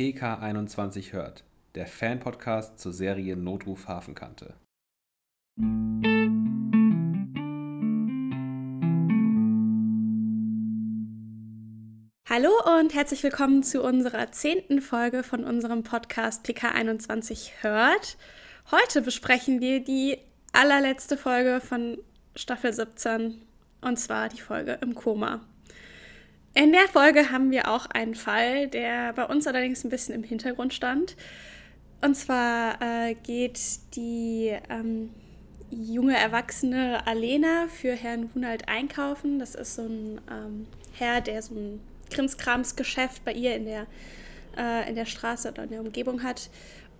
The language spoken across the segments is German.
PK21 hört, der Fan-Podcast zur Serie Notruf Hafenkante. Hallo und herzlich willkommen zu unserer zehnten Folge von unserem Podcast PK21 hört. Heute besprechen wir die allerletzte Folge von Staffel 17 und zwar die Folge im Koma. In der Folge haben wir auch einen Fall, der bei uns allerdings ein bisschen im Hintergrund stand. Und zwar äh, geht die ähm, junge Erwachsene Alena für Herrn Hunald einkaufen. Das ist so ein ähm, Herr, der so ein Krimskramsgeschäft bei ihr in der, äh, in der Straße oder in der Umgebung hat.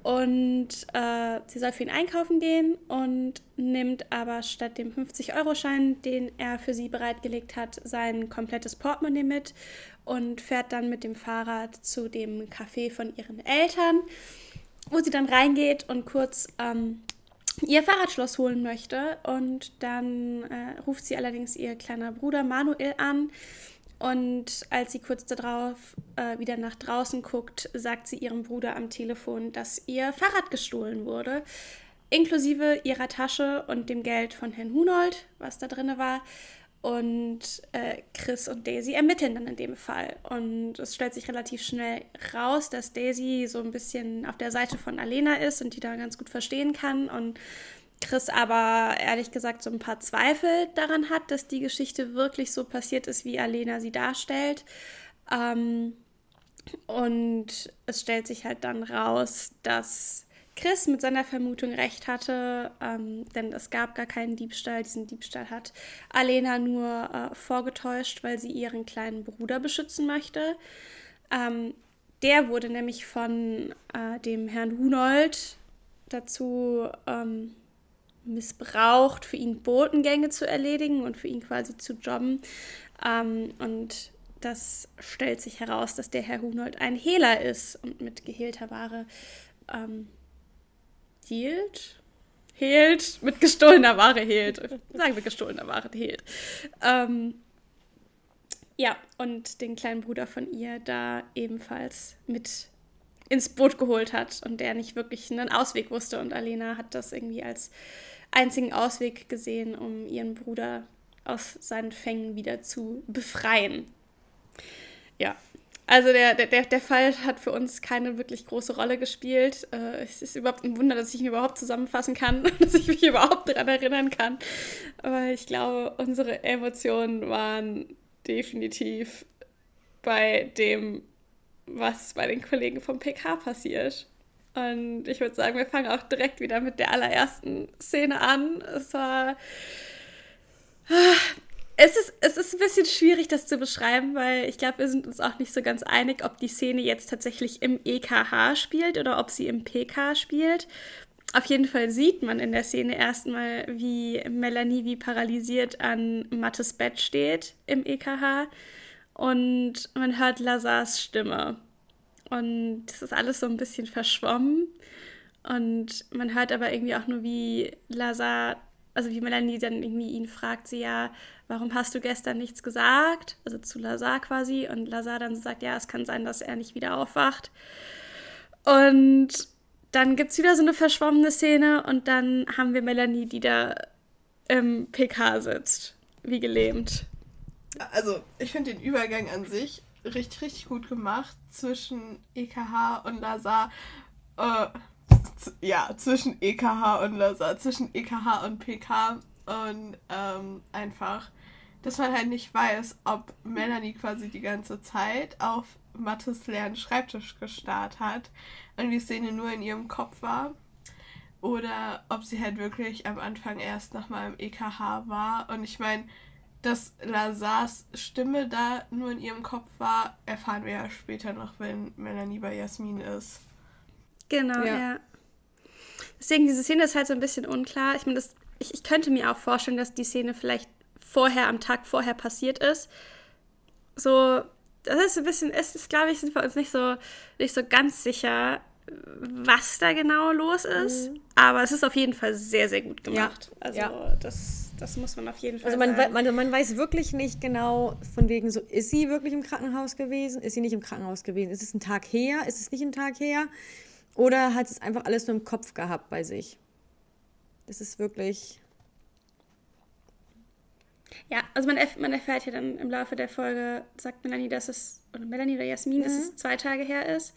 Und äh, sie soll für ihn einkaufen gehen und nimmt aber statt dem 50-Euro-Schein, den er für sie bereitgelegt hat, sein komplettes Portemonnaie mit und fährt dann mit dem Fahrrad zu dem Café von ihren Eltern, wo sie dann reingeht und kurz ähm, ihr Fahrradschloss holen möchte. Und dann äh, ruft sie allerdings ihr kleiner Bruder Manuel an und als sie kurz darauf äh, wieder nach draußen guckt, sagt sie ihrem Bruder am Telefon, dass ihr Fahrrad gestohlen wurde, inklusive ihrer Tasche und dem Geld von Herrn Hunold, was da drin war. Und äh, Chris und Daisy ermitteln dann in dem Fall. Und es stellt sich relativ schnell raus, dass Daisy so ein bisschen auf der Seite von Alena ist und die da ganz gut verstehen kann. Und Chris aber ehrlich gesagt so ein paar Zweifel daran hat, dass die Geschichte wirklich so passiert ist, wie Alena sie darstellt. Ähm, und es stellt sich halt dann raus, dass Chris mit seiner Vermutung recht hatte, ähm, denn es gab gar keinen Diebstahl. Diesen Diebstahl hat Alena nur äh, vorgetäuscht, weil sie ihren kleinen Bruder beschützen möchte. Ähm, der wurde nämlich von äh, dem Herrn Hunold dazu ähm, missbraucht, für ihn Botengänge zu erledigen und für ihn quasi zu jobben. Ähm, und das stellt sich heraus, dass der Herr Hunold ein Hehler ist und mit gehehlter Ware ähm, hielt. Hehlt, mit gestohlener Ware hehlt. Sagen wir gestohlener Ware hehlt. Ähm, ja, und den kleinen Bruder von ihr da ebenfalls mit ins Boot geholt hat und der nicht wirklich einen Ausweg wusste. Und Alena hat das irgendwie als einzigen Ausweg gesehen, um ihren Bruder aus seinen Fängen wieder zu befreien. Ja, also der, der, der Fall hat für uns keine wirklich große Rolle gespielt. Äh, es ist überhaupt ein Wunder, dass ich ihn überhaupt zusammenfassen kann, dass ich mich überhaupt daran erinnern kann. Aber ich glaube, unsere Emotionen waren definitiv bei dem was bei den Kollegen vom PK passiert. Und ich würde sagen, wir fangen auch direkt wieder mit der allerersten Szene an. Es war. Es ist, es ist ein bisschen schwierig, das zu beschreiben, weil ich glaube, wir sind uns auch nicht so ganz einig, ob die Szene jetzt tatsächlich im EKH spielt oder ob sie im PK spielt. Auf jeden Fall sieht man in der Szene erstmal, wie Melanie wie paralysiert an Mattes Bett steht im EKH und man hört Lazars Stimme. Und das ist alles so ein bisschen verschwommen. Und man hört aber irgendwie auch nur, wie Lazar, also wie Melanie dann irgendwie ihn fragt, sie ja, warum hast du gestern nichts gesagt? Also zu Lazar quasi. Und Lazar dann sagt, ja, es kann sein, dass er nicht wieder aufwacht. Und dann gibt es wieder so eine verschwommene Szene und dann haben wir Melanie, die da im PK sitzt, wie gelähmt also ich finde den Übergang an sich richtig, richtig gut gemacht zwischen EKH und Lazar. Äh, ja, zwischen EKH und Lazar, zwischen EKH und PK und ähm, einfach, dass man halt nicht weiß, ob Melanie quasi die ganze Zeit auf Mattes leeren Schreibtisch gestarrt hat und die Szene nur in ihrem Kopf war oder ob sie halt wirklich am Anfang erst nochmal im EKH war und ich meine, dass Lazars Stimme da nur in ihrem Kopf war, erfahren wir ja später noch, wenn Melanie bei Jasmin ist. Genau, ja. ja. Deswegen, diese Szene ist halt so ein bisschen unklar. Ich meine, ich, ich könnte mir auch vorstellen, dass die Szene vielleicht vorher, am Tag vorher passiert ist. So, das ist ein bisschen, es ist, glaube ich, sind wir uns nicht so, nicht so ganz sicher, was da genau los ist. Mhm. Aber es ist auf jeden Fall sehr, sehr gut gemacht. Ja. Also, ja. das das muss man auf jeden Fall Also man, sagen. man, man weiß wirklich nicht genau, von wegen so, ist sie wirklich im Krankenhaus gewesen? Ist sie nicht im Krankenhaus gewesen? Ist es ein Tag her? Ist es nicht ein Tag her? Oder hat es einfach alles nur im Kopf gehabt bei sich? Das ist wirklich. Ja, also man, erf man erfährt ja dann im Laufe der Folge, sagt Melanie, dass es, oder Melanie oder Jasmin, dass es zwei Tage her ist.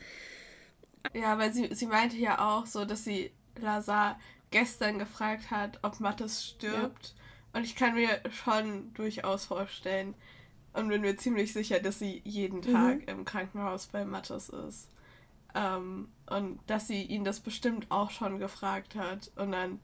Ja, weil sie, sie meinte ja auch so, dass sie Lazar gestern gefragt hat, ob Mattes stirbt. Und ich kann mir schon durchaus vorstellen und bin mir ziemlich sicher, dass sie jeden Tag im Krankenhaus bei Mattes ist. Ähm, und dass sie ihn das bestimmt auch schon gefragt hat. Und dann,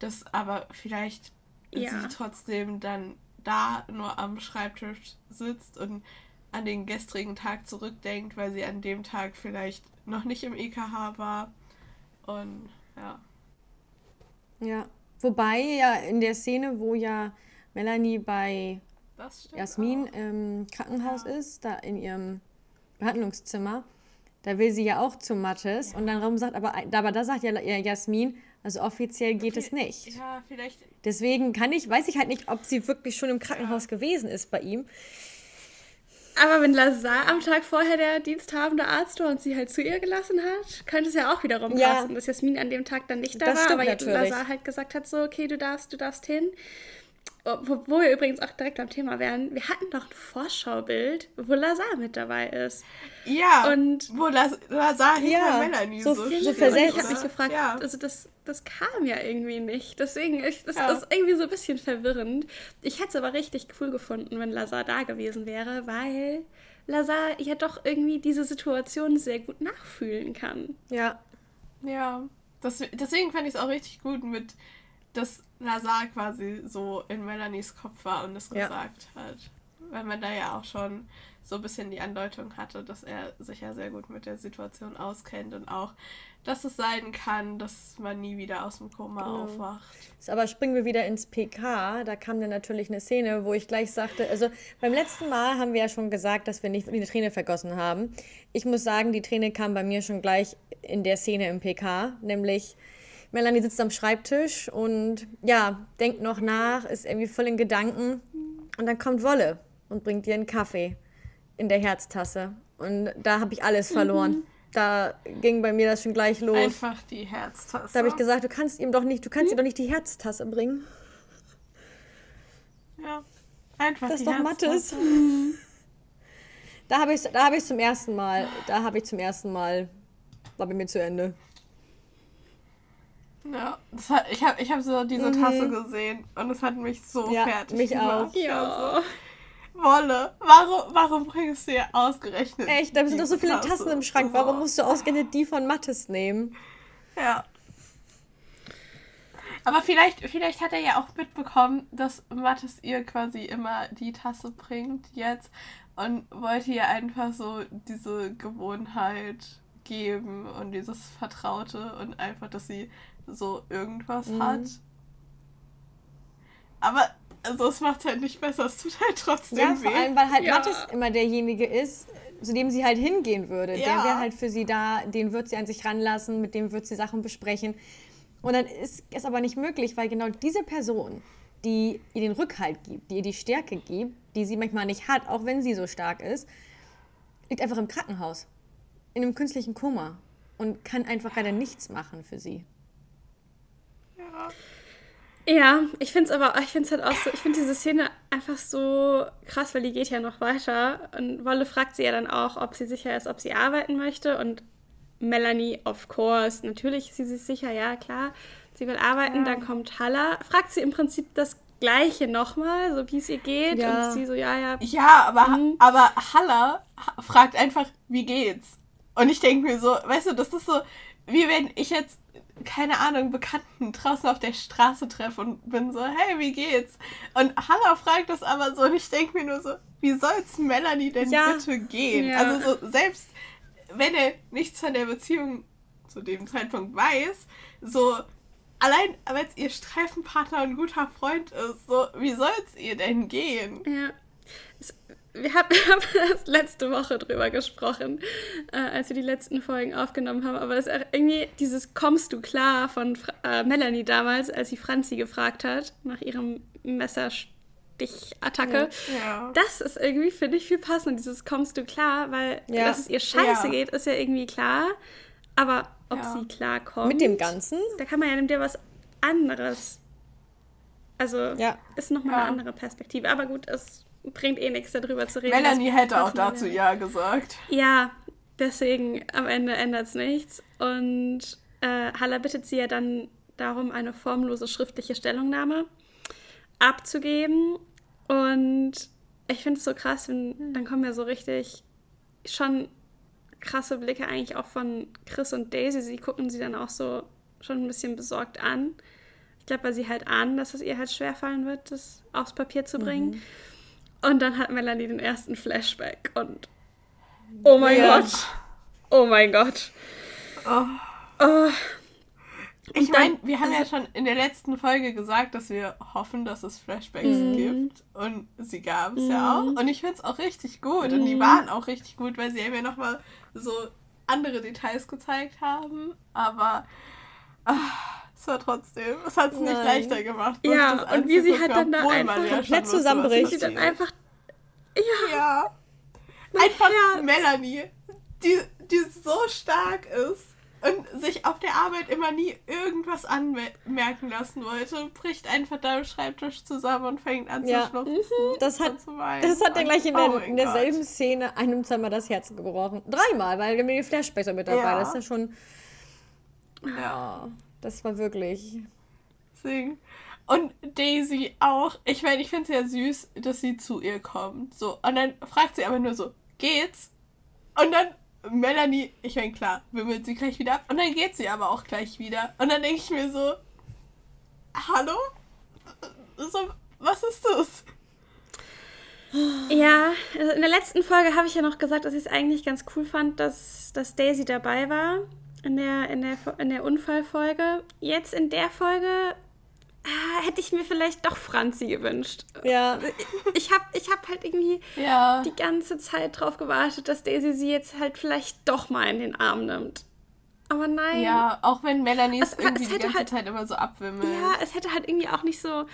dass aber vielleicht Ja. sie trotzdem dann da nur am Schreibtisch sitzt und an den gestrigen Tag zurückdenkt, weil sie an dem Tag vielleicht noch nicht im EKH war. Und ja. Ja. Wobei ja in der Szene, wo ja Melanie bei. Jasmin auch. im Krankenhaus ist, da in ihrem Behandlungszimmer, da will sie ja auch zu Mattes und dann Raum sagt aber, aber da sagt ja ja Jasmin, also offiziell geht es nicht. Ja, vielleicht. Deswegen kann ich, weiß ich halt nicht, ob sie wirklich schon im Krankenhaus gewesen ist bei ihm. Aber wenn Lazar am Tag vorher der diensthabende Arzt war und sie halt zu ihr gelassen hat, könnte es ja auch wiederum Ja. passen, dass Jasmin an dem Tag dann nicht da Das war, aber natürlich. Lazar halt gesagt hat, so, okay, du darfst, du darfst hin. Wo wir übrigens auch direkt am Thema wären, wir hatten doch ein Vorschaubild, wo Lazar mit dabei ist. Ja, Und- wo Las Lazar hinter Ja, Melanie so- so, so steht, Und versetzt. ich habe mich gefragt, Ja. also das, das kam ja irgendwie nicht. Deswegen, ich, das Ja. ist irgendwie so ein bisschen verwirrend. Ich hätte es aber richtig cool gefunden, wenn Lazar da gewesen wäre, weil Lazar ja doch irgendwie diese Situation sehr gut nachfühlen kann. Ja. Ja, das, deswegen fand ich es auch richtig gut mit, dass Lazar quasi so in Melanies Kopf war und es Ja. gesagt hat. Weil man da ja auch schon so ein bisschen die Andeutung hatte, dass er sich ja sehr gut mit der Situation auskennt und auch, dass es sein kann, dass man nie wieder aus dem Koma Genau. aufwacht. Aber springen wir wieder ins PK. Da kam dann natürlich eine Szene, wo ich gleich sagte, also beim letzten Mal haben wir ja schon gesagt, dass wir nicht eine Träne vergossen haben. Ich muss sagen, die Träne kam bei mir schon gleich in der Szene im PK, nämlich Melanie sitzt am Schreibtisch und ja, denkt noch nach, ist irgendwie voll in Gedanken und dann kommt Wolle und bringt ihr einen Kaffee in der Herztasse und da habe ich alles verloren. Da ging bei mir das schon gleich los. Einfach die Herztasse. Da habe ich gesagt, du kannst ihm doch nicht, du kannst ihm doch nicht die Herztasse bringen. Ja, einfach Das ist die doch Mattes. Da habe ich, da habe ich zum ersten Mal, da habe ich zum ersten Mal, war bei mir zu Ende. Ja, das hat, ich habe ich hab so diese Tasse gesehen und es hat mich so Mhm. Ja, fertig mich gemacht. auch. Also, Wolle, warum, warum bringst du ja ausgerechnet? Echt, da sind doch so viele Tasse? Tassen im Schrank. Warum musst du ausgerechnet die von Mattes nehmen? Ja. Aber vielleicht, vielleicht hat er ja auch mitbekommen, dass Mattes ihr quasi immer die Tasse bringt jetzt und wollte ihr einfach so diese Gewohnheit geben und dieses Vertraute und einfach, dass sie so irgendwas Mhm. hat. Aber also es macht halt nicht besser, es tut halt trotzdem Ja, weh. vor allem, weil halt Ja. Mattes immer derjenige ist, zu dem sie halt hingehen würde. Der Ja. wäre halt für sie da, den wird sie an sich ranlassen, mit dem wird sie Sachen besprechen. Und dann ist es aber nicht möglich, weil genau diese Person, die ihr den Rückhalt gibt, die ihr die Stärke gibt, die sie manchmal nicht hat, auch wenn sie so stark ist, liegt einfach im Krankenhaus. In einem künstlichen Koma. Und kann einfach gerade nichts machen für sie. Ja. Ich finde es aber, ich finde es halt auch so, ich finde diese Szene einfach so krass, weil die geht ja noch weiter. Und Wolle fragt sie ja dann auch, ob sie sicher ist, ob sie arbeiten möchte. Und Melanie, of course, natürlich ist sie sich sicher, ja klar, sie will arbeiten. Ja. Dann kommt Halla, fragt sie im Prinzip das Gleiche nochmal, so wie es ihr geht. Ja. Und sie so, ja, ja, Ja, aber, Mhm. aber Halla ha- fragt einfach, wie geht's? Und ich denke mir so, weißt du, das ist so, wie wenn ich jetzt, keine Ahnung, Bekannten draußen auf der Straße treffe und bin so, hey, wie geht's? Und Halla fragt das aber so und ich denke mir nur so, wie soll's Melanie denn Ja. bitte gehen? Ja. Also so, selbst wenn er nichts von der Beziehung zu dem Zeitpunkt weiß, so allein, wenn es ihr Streifenpartner und guter Freund ist, so, wie soll's ihr denn gehen? Ja. Es, wir haben, das letzte Woche drüber gesprochen, äh, als wir die letzten Folgen aufgenommen haben. Aber das ist irgendwie dieses Kommst du klar von Fra äh, Melanie damals, als sie Franzi gefragt hat nach ihrem Messerstichattacke. Ja. Das ist irgendwie, finde ich, viel passender. Dieses kommst du klar, weil Ja. dass es ihr scheiße Ja. geht, ist ja irgendwie klar. Aber ob Ja. sie klar kommt. Mit dem Ganzen? Da kann man ja dir was anderes. Also Ja. ist nochmal Ja. eine andere Perspektive. Aber gut, es bringt eh nichts darüber zu reden. Melanie hätte auch dazu Ja gesagt. Ja, deswegen am Ende ändert es nichts. Und äh, Halla bittet sie ja dann darum, eine formlose schriftliche Stellungnahme abzugeben. Und ich finde es so krass, wenn, dann kommen ja so richtig schon krasse Blicke eigentlich auch von Chris und Daisy. Sie gucken sie dann auch so schon ein bisschen besorgt an. Ich glaube, weil sie halt ahnen, dass es ihr halt schwerfallen wird, das aufs Papier zu bringen. Und dann hat Melanie den ersten Flashback und oh mein Ja. Gott. Oh mein Gott. Oh. Ich dann- meine, wir haben ja schon in der letzten Folge gesagt, dass wir hoffen, dass es Flashbacks Mhm. gibt. Und sie gab es ja auch. Und ich finde es auch richtig gut. Und Mhm. die waren auch richtig gut, weil sie ja mir nochmal so andere Details gezeigt haben. Aber ah, es war trotzdem, es hat es nicht leichter gemacht. Ja, und wie sie halt dann da einfach ja komplett zusammenbricht. Sie dann einfach. Ja. Mein Einfach Herz. Melanie, die, die so stark ist und sich auf der Arbeit immer nie irgendwas anmerken lassen wollte, bricht einfach da am Schreibtisch zusammen und fängt an Ja. zu schluchzen. Das hat, das hat er gleich in, oh der, mein in derselben Gott. Szene einem zweimal das Herz gebrochen. Dreimal, weil wir den Flashbacks mit dabei. Ja. Das ist ja schon. Ja, Oh, das war wirklich. deswegen. Und Daisy auch. Ich meine, ich finde es ja süß, dass sie zu ihr kommt. So. Und dann fragt sie aber nur so, geht's? Und dann Melanie, ich meine, klar, wimmelt sie gleich wieder ab. Und dann geht sie aber auch gleich wieder. Und dann denke ich mir so, hallo? So, was ist das? Ja, also in der letzten Folge habe ich ja noch gesagt, dass ich es eigentlich ganz cool fand, dass, dass Daisy dabei war in der, in, der, in der Unfallfolge. Jetzt in der Folge ah, hätte ich mir vielleicht doch Franzi gewünscht. Ja, Ich habe ich hab halt irgendwie Ja. die ganze Zeit drauf gewartet, dass Daisy sie jetzt halt vielleicht doch mal in den Arm nimmt. Aber nein. Ja, auch wenn Melanie es irgendwie die hätte ganze halt- Zeit immer so abwimmelt. Ja, es hätte halt irgendwie auch nicht so,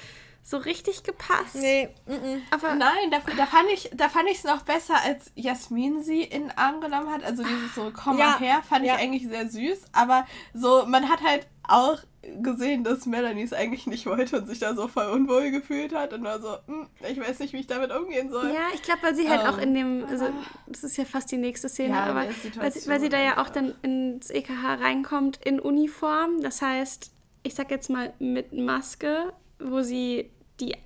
so richtig gepasst. nee, mm -mm. Aber Nein, da, da fand ich da fand ich es noch besser, als Jasmin sie in den Arm genommen hat. Also dieses so komm mal Ja, her, fand ja. ich eigentlich sehr süß. Aber so, man hat halt auch gesehen, dass Melanie es eigentlich nicht wollte und sich da so voll unwohl gefühlt hat und war so, "Hm, ich weiß nicht, wie ich damit umgehen soll. Ja, ich glaube, weil sie halt Ähm, auch in dem, also das ist ja fast die nächste Szene, Ja, aber weil sie, weil sie da ja auch dann ins EKH reinkommt in Uniform, das heißt, ich sag jetzt mal mit Maske, wo sie die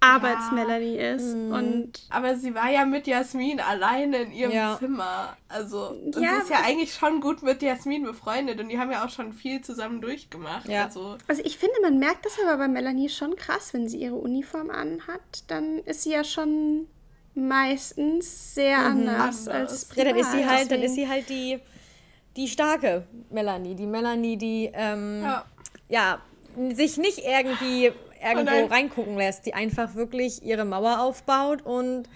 Arbeitsmelanie ist Mhm. und Aber sie war ja mit Jasmin alleine in ihrem Ja. Zimmer. Also, Ja, sie ist ja eigentlich schon gut mit Jasmin befreundet und die haben ja auch schon viel zusammen durchgemacht. Ja. Also, also ich finde, man merkt das aber bei Melanie schon krass, wenn sie ihre Uniform anhat, dann ist sie ja schon meistens sehr anders, Anders. als Ja, dann ist sie privat, halt, dann ist sie halt die, die starke Melanie. Die Melanie, die ähm, ja. ja, sich nicht irgendwie irgendwo dann- reingucken lässt, die einfach wirklich ihre Mauer aufbaut und,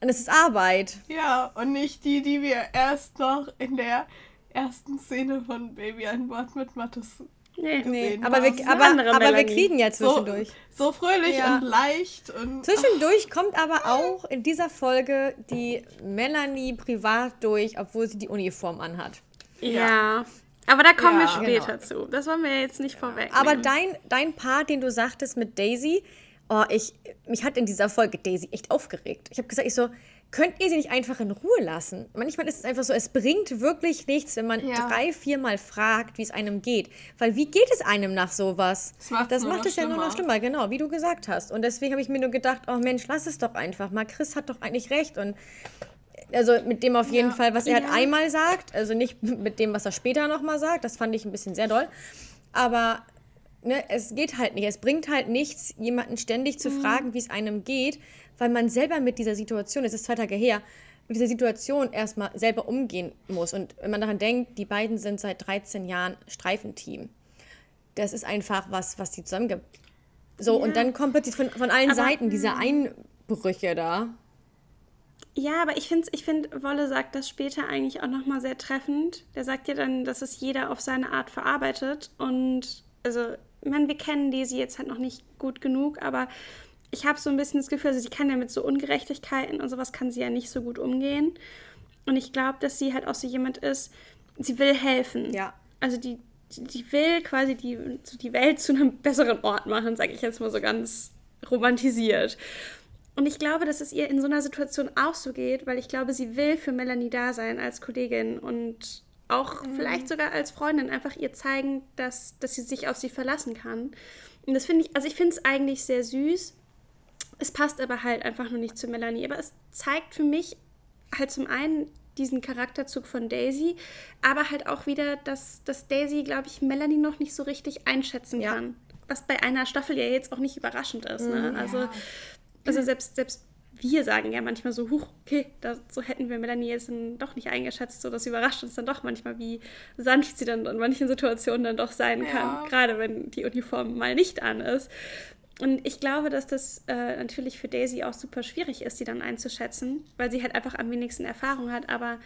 und es ist Arbeit. Ja, und nicht die, die wir erst noch in der ersten Szene von Baby an Bord mit Mattes Nee, gesehen Aber haben. wir, aber, aber wir kriegen ja so, zwischendurch. so fröhlich Ja. und leicht und Zwischendurch kommt aber auch in dieser Folge die Melanie privat durch, obwohl sie die Uniform anhat. Ja. Aber da kommen Ja, wir später zu. Das wollen wir jetzt nicht vorweg. Aber dein, dein Part, den du sagtest mit Daisy, oh, ich, mich hat in dieser Folge Daisy echt aufgeregt. Ich habe gesagt, ich so, könnt ihr sie nicht einfach in Ruhe lassen? Manchmal ist es einfach so, es bringt wirklich nichts, wenn man Ja. drei, viermal fragt, wie es einem geht. Weil wie geht es einem nach sowas? Das macht's das macht es ja nur noch schlimmer. schlimmer, genau, wie du gesagt hast. Und deswegen habe ich mir nur gedacht, oh Mensch, lass es doch einfach mal. Chris hat doch eigentlich recht. Und also mit dem auf jeden Ja. Fall, was er halt Ja. einmal sagt, also nicht mit dem, was er später nochmal sagt, das fand ich ein bisschen sehr doll. Aber ne, es geht halt nicht. Es bringt halt nichts, jemanden ständig Mhm. zu fragen, wie es einem geht, weil man selber mit dieser Situation, es ist zwei Tage her, mit dieser Situation erstmal selber umgehen muss. Und wenn man daran denkt, die beiden sind seit 13 Jahren Streifenteam. Das ist einfach was, was die zusammen So, und dann kommt plötzlich von, von allen Aber, Seiten diese Einbrüche da. Ja, aber ich finde, ich find, Wolle sagt das später eigentlich auch nochmal sehr treffend. Der sagt ja dann, dass es jeder auf seine Art verarbeitet. Und also ich meine, wir kennen Daisy jetzt halt noch nicht gut genug, aber ich habe so ein bisschen das Gefühl, also sie kann ja mit so Ungerechtigkeiten und sowas kann sie ja nicht so gut umgehen. Und ich glaube, dass sie halt auch so jemand ist, sie will helfen. Ja. Also die, die, die will quasi die, die Welt zu einem besseren Ort machen, sage ich jetzt mal so ganz romantisiert. Und ich glaube, dass es ihr in so einer Situation auch so geht, weil ich glaube, sie will für Melanie da sein als Kollegin und auch vielleicht sogar als Freundin einfach ihr zeigen, dass, dass sie sich auf sie verlassen kann. Und das finde ich, also ich finde es eigentlich sehr süß. Es passt aber halt einfach nur nicht zu Melanie. Aber es zeigt für mich halt zum einen diesen Charakterzug von Daisy, aber halt auch wieder, dass, dass Daisy, glaube ich, Melanie noch nicht so richtig einschätzen Ja. kann. Was bei einer Staffel ja jetzt auch nicht überraschend ist. Ne? Also, also selbst, selbst wir sagen ja manchmal so, huch, okay, da, so hätten wir Melanie jetzt dann doch nicht eingeschätzt, so das überrascht uns dann doch manchmal, wie sanft sie dann in manchen Situationen dann doch sein kann, Ja. gerade wenn die Uniform mal nicht an ist. Und ich glaube, dass das äh, natürlich für Daisy auch super schwierig ist, die dann einzuschätzen, weil sie halt einfach am wenigsten Erfahrung hat, aber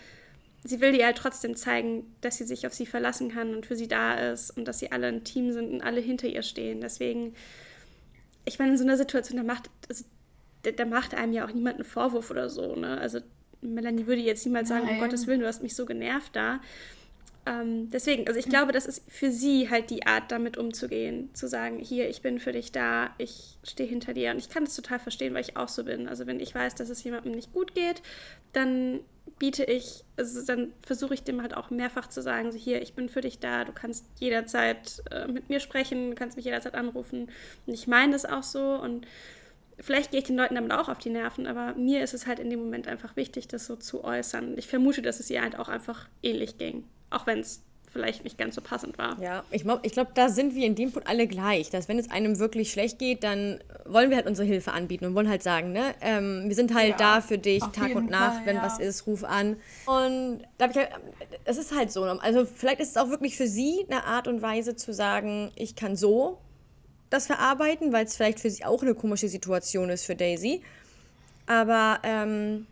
sie will dir halt trotzdem zeigen, dass sie sich auf sie verlassen kann und für sie da ist und dass sie alle ein Team sind und alle hinter ihr stehen. Deswegen, ich meine, in so einer Situation, da macht, also, da, da macht einem ja auch niemand einen Vorwurf oder so, ne? Also Melanie würde jetzt niemals sagen, um. Gottes Willen, du hast mich so genervt da. Ähm, deswegen, also ich glaube, das ist für sie halt die Art, damit umzugehen. Zu sagen, hier, ich bin für dich da, ich stehe hinter dir. Und ich kann das total verstehen, weil ich auch so bin. Also wenn ich weiß, dass es jemandem nicht gut geht, dann biete ich, also dann versuche ich dem halt auch mehrfach zu sagen, so hier, ich bin für dich da, du kannst jederzeit äh, mit mir sprechen, du kannst mich jederzeit anrufen. Und ich meine das auch so und vielleicht gehe ich den Leuten damit auch auf die Nerven, aber mir ist es halt in dem Moment einfach wichtig, das so zu äußern. Und ich vermute, dass es ihr halt auch einfach ähnlich ging. Auch wenn es vielleicht nicht ganz so passend war. Ja, ich, ich glaube, da sind wir in dem Punkt alle gleich, dass wenn es einem wirklich schlecht geht, dann wollen wir halt unsere Hilfe anbieten und wollen halt sagen, ne, ähm, wir sind halt Ja, da für dich Tag und Nacht, Fall, wenn ja. was ist, ruf an. Und da ich halt, es ist halt so, also vielleicht ist es auch wirklich für sie eine Art und Weise zu sagen, ich kann so das verarbeiten, weil es vielleicht für sie auch eine komische Situation ist für Daisy. Aber ähm,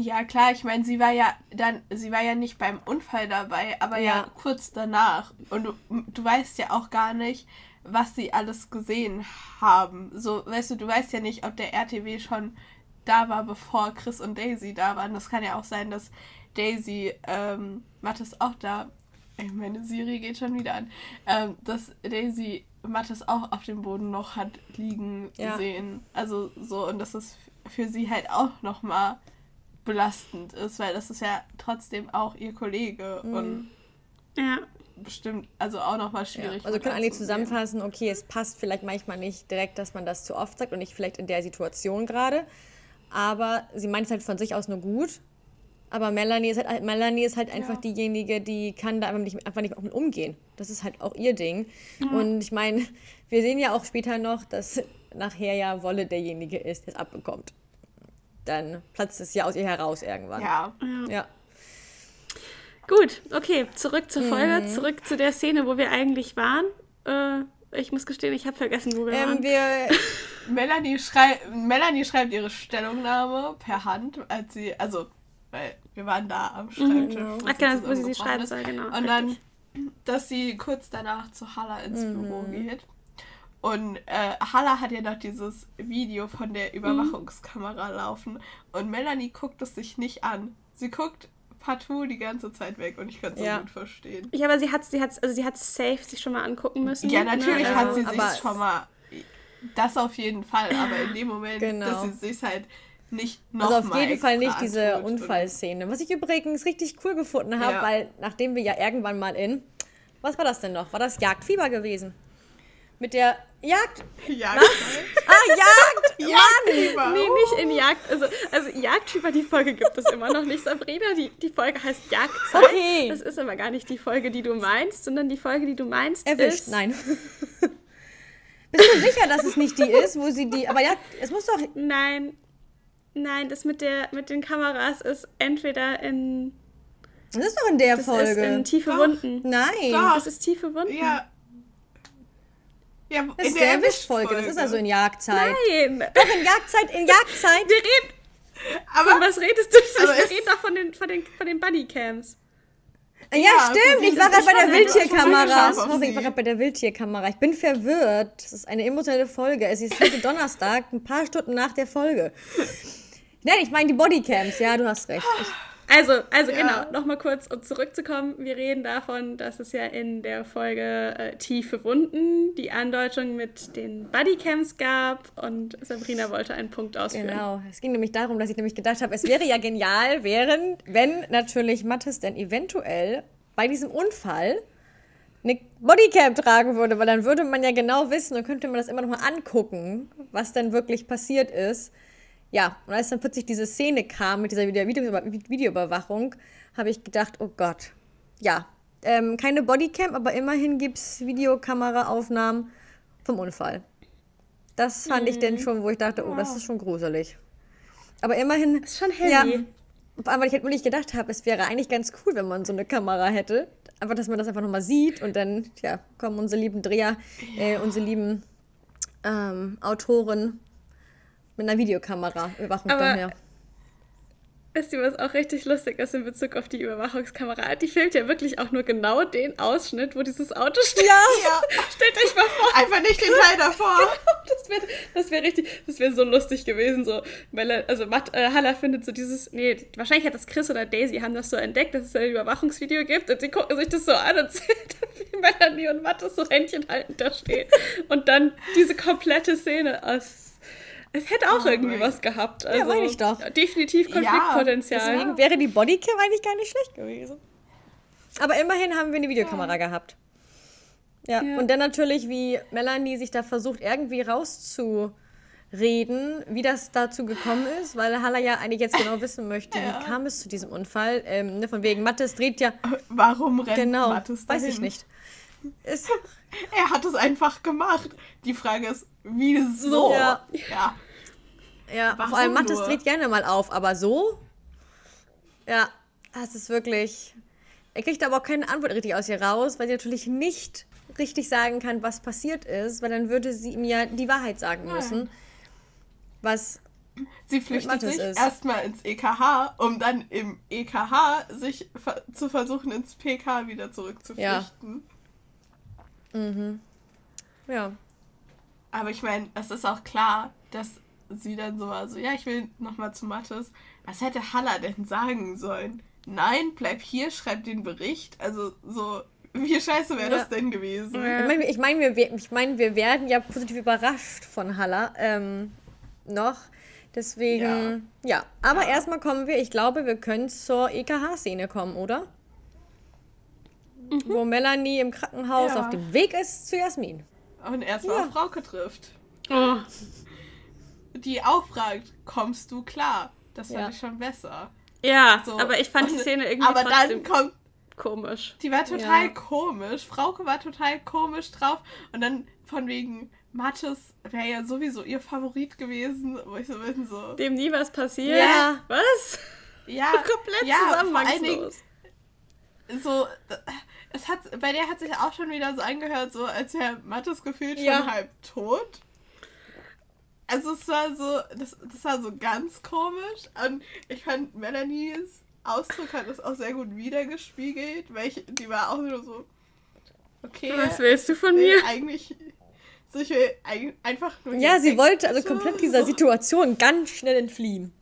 Ja, klar, ich meine, sie war ja dann, sie war ja nicht beim Unfall dabei, aber ja, Ja. kurz danach. Und du, du weißt ja auch gar nicht, was sie alles gesehen haben. So, weißt du, du weißt ja nicht, ob der RTW schon da war, bevor Chris und Daisy da waren. Das kann ja auch sein, dass Daisy, ähm, Mathis auch da, meine Siri geht schon wieder an, ähm, dass Daisy Mathis auch auf dem Boden noch hat liegen Ja. sehen. Also so, und dass es für sie halt auch nochmal belastend ist, weil das ist ja trotzdem auch ihr Kollege Mhm. und Ja, bestimmt, also auch nochmal Ja, schwierig. also mit können eigentlich zusammenfassen, okay, es passt vielleicht manchmal nicht direkt, dass man das zu oft sagt und nicht vielleicht in der Situation gerade. Aber sie meint es halt von sich aus nur gut. Aber Melanie ist halt, Melanie ist halt einfach Ja. diejenige, die kann da einfach nicht, einfach nicht auch mit umgehen. Das ist halt auch ihr Ding. Und ich meine, wir sehen ja auch später noch, dass nachher ja Wolle derjenige ist, der es abbekommt. Dann platzt es ja aus ihr heraus irgendwann. Ja, ja. gut, okay, zurück zur Mhm. Folge, zurück zu der Szene, wo wir eigentlich waren. Äh, ich muss gestehen, ich habe vergessen, wo wir Ähm, waren. wir, Melanie, schrei Melanie schreibt ihre Stellungnahme per Hand, als sie, also, weil wir waren da am Schreibtisch. genau. wo Ach genau, wo sie sie schreiben soll, genau. Und dann, dass sie kurz danach zu Halla ins Mhm. Büro geht. Und äh, Halla hat ja noch dieses Video von der Mhm. Überwachungskamera laufen. Und Melanie guckt es sich nicht an. Sie guckt partout die ganze Zeit weg und ich kann es so Ja. gut verstehen. Ja, aber sie hat sie hat's, also sie hat safe sich schon mal angucken müssen. Ja, natürlich ne? hat sie sich schon mal. Das auf jeden Fall, aber in dem Moment, Genau. dass sie sich halt nicht noch Also auf mal jeden Fall nicht diese Unfallszene. Was ich übrigens richtig cool gefunden habe, Ja. weil nachdem wir ja irgendwann mal in. Was war das denn noch? War das Jagdfieber gewesen? Mit der Jagd. Ja, Ah, Jagd! Jagdfieber. Nee, nicht in Jagd. Also, also Jagdtyper, die Folge gibt es immer noch nicht, Sabrina. Die, die Folge heißt Jagdzeit. Okay. Das ist aber gar nicht die Folge, die du meinst, sondern die Folge, die du meinst, Erwischt, ist... nein. Bist du sicher, dass es nicht die ist, wo sie die. Aber ja, es muss doch. Nein, nein, das mit, der, mit den Kameras ist entweder in... Das ist doch in der Das Folge. ist in Tiefe Doch. Wunden. nein. Doch. Das ist Tiefe Wunden. Ja. Ja, Das in ist der der Erwischt-Folge. Das ist also in Jagdzeit. Nein! Doch, in Jagdzeit, in Jagdzeit. Wir reden... Von Aber was redest du? Es- reden doch von den, von den, von den Bodycams. Ja, Ja, stimmt. Ich war das gerade bei der Wildtierkamera. Sorry, ich war gerade bei der Wildtierkamera. Ich bin verwirrt. Das ist eine emotionale Folge. Es ist heute Donnerstag, ein paar Stunden nach der Folge. Nein, ich meine die Bodycams. Ja, du hast recht. Ich, Also, also Ja. genau, nochmal kurz, um zurückzukommen. Wir reden davon, dass es ja in der Folge äh, Tiefe Wunden die Andeutung mit den Bodycams gab und Sabrina wollte einen Punkt ausführen. genau. Es ging nämlich darum, dass ich nämlich gedacht habe, es wäre ja genial, wären, wenn natürlich Mathis denn eventuell bei diesem Unfall eine Bodycam tragen würde, weil dann würde man ja genau wissen und könnte man das immer noch mal angucken, was denn wirklich passiert ist. Ja, und als dann plötzlich diese Szene kam mit dieser Video Videoüberwachung, habe ich gedacht, oh Gott, ja, ähm, keine Bodycam, aber immerhin gibt es Videokameraaufnahmen vom Unfall. Das fand ich denn schon, wo ich dachte, oh, das ist schon gruselig. Aber immerhin. Ist schon heavy. Ja, vor allem, weil ich halt wirklich gedacht habe, es wäre eigentlich ganz cool, wenn man so eine Kamera hätte. Einfach, dass man das einfach nochmal sieht und dann, ja, kommen unsere lieben Dreher, äh, unsere lieben ähm, Autoren mit einer Videokamera Überwachung Aber- dann her. Wisst ihr, was auch richtig lustig ist in Bezug auf die Überwachungskamera? Die filmt ja wirklich auch nur genau den Ausschnitt, wo dieses Auto steht. Ja. Ja, Stellt euch mal vor, einfach nicht den Teil davor. das wäre das wär richtig, das wäre so lustig gewesen. So, Mella, also Matt, äh, Halla findet so dieses, nee, wahrscheinlich hat das Chris oder Daisy haben das so entdeckt, dass es ein Überwachungsvideo gibt und sie gucken sich das so an und sehen, wie Melanie und Mattes so Händchen haltend da stehen. Und dann diese komplette Szene aus. Es hätte auch Oh irgendwie was gehabt. Also, meine ich doch. Definitiv Ja, Konfliktpotenzial. Deswegen wäre die Bodycam eigentlich gar nicht schlecht gewesen. Aber immerhin haben wir eine Videokamera gehabt. Ja. Ja. und dann natürlich, wie Melanie sich da versucht, irgendwie rauszureden, wie das dazu gekommen ist, weil Halla ja eigentlich jetzt genau wissen möchte, Ja. wie kam es zu diesem Unfall. Ähm, ne, von wegen, Mattes dreht ja. Warum rennt Genau, Mattes weiß dahin? ich nicht. Ist, Er hat es einfach gemacht. Die Frage ist, wieso? Ja. ja. Ja, Warum vor allem nur? dreht gerne mal auf, aber so? Ja, das ist wirklich. Er kriegt aber auch keine Antwort richtig aus ihr raus, weil sie natürlich nicht richtig sagen kann, was passiert ist, weil dann würde sie ihm ja die Wahrheit sagen Nein. müssen. Was. Sie flüchtet sich erstmal ins EKH, um dann im EKH sich zu versuchen, ins PK wieder zurückzuflüchten. Ja. Aber ich meine, es ist auch klar, dass sie dann so war, so, ja, ich will nochmal zu Mathis. Was hätte Halla denn sagen sollen? Nein, bleib hier, schreib den Bericht. Also so, wie scheiße wäre Ja. das denn gewesen? Ja. Ich meine, ich mein, wir, ich mein, wir werden ja positiv überrascht von Halla ähm, noch. Deswegen, ja. Aber erstmal kommen wir, ich glaube, wir können zur EKH-Szene kommen, oder? Wo Melanie im Krankenhaus Ja. auf dem Weg ist zu Jasmin. Und erstmal Ja. auf Frauke trifft. Oh, Die auch fragt, kommst du klar? Das fand Ja. ich schon besser. ja, So. aber ich fand die Szene irgendwie Aber trotzdem dann kommt komisch. Die war total Ja. komisch. Frauke war total komisch drauf. Und dann von wegen Mathis wäre ja sowieso ihr Favorit gewesen. Wo ich so bin, so. Dem nie was passiert. Ja. Was? Ja, Komplett ja, zusammenhangslos. so. Es hat, bei der hat sich auch schon wieder so angehört, so als wäre Mathis gefühlt Ja. schon halb tot. Also es war so, das, das war so ganz komisch. Und ich fand Melanies Ausdruck hat das auch sehr gut wiedergespiegelt, weil ich, die war auch nur so, okay. Was willst du von will mir? eigentlich so ich will ein, einfach nur Ja, sie wollte also so, komplett dieser so. Situation ganz schnell entfliehen.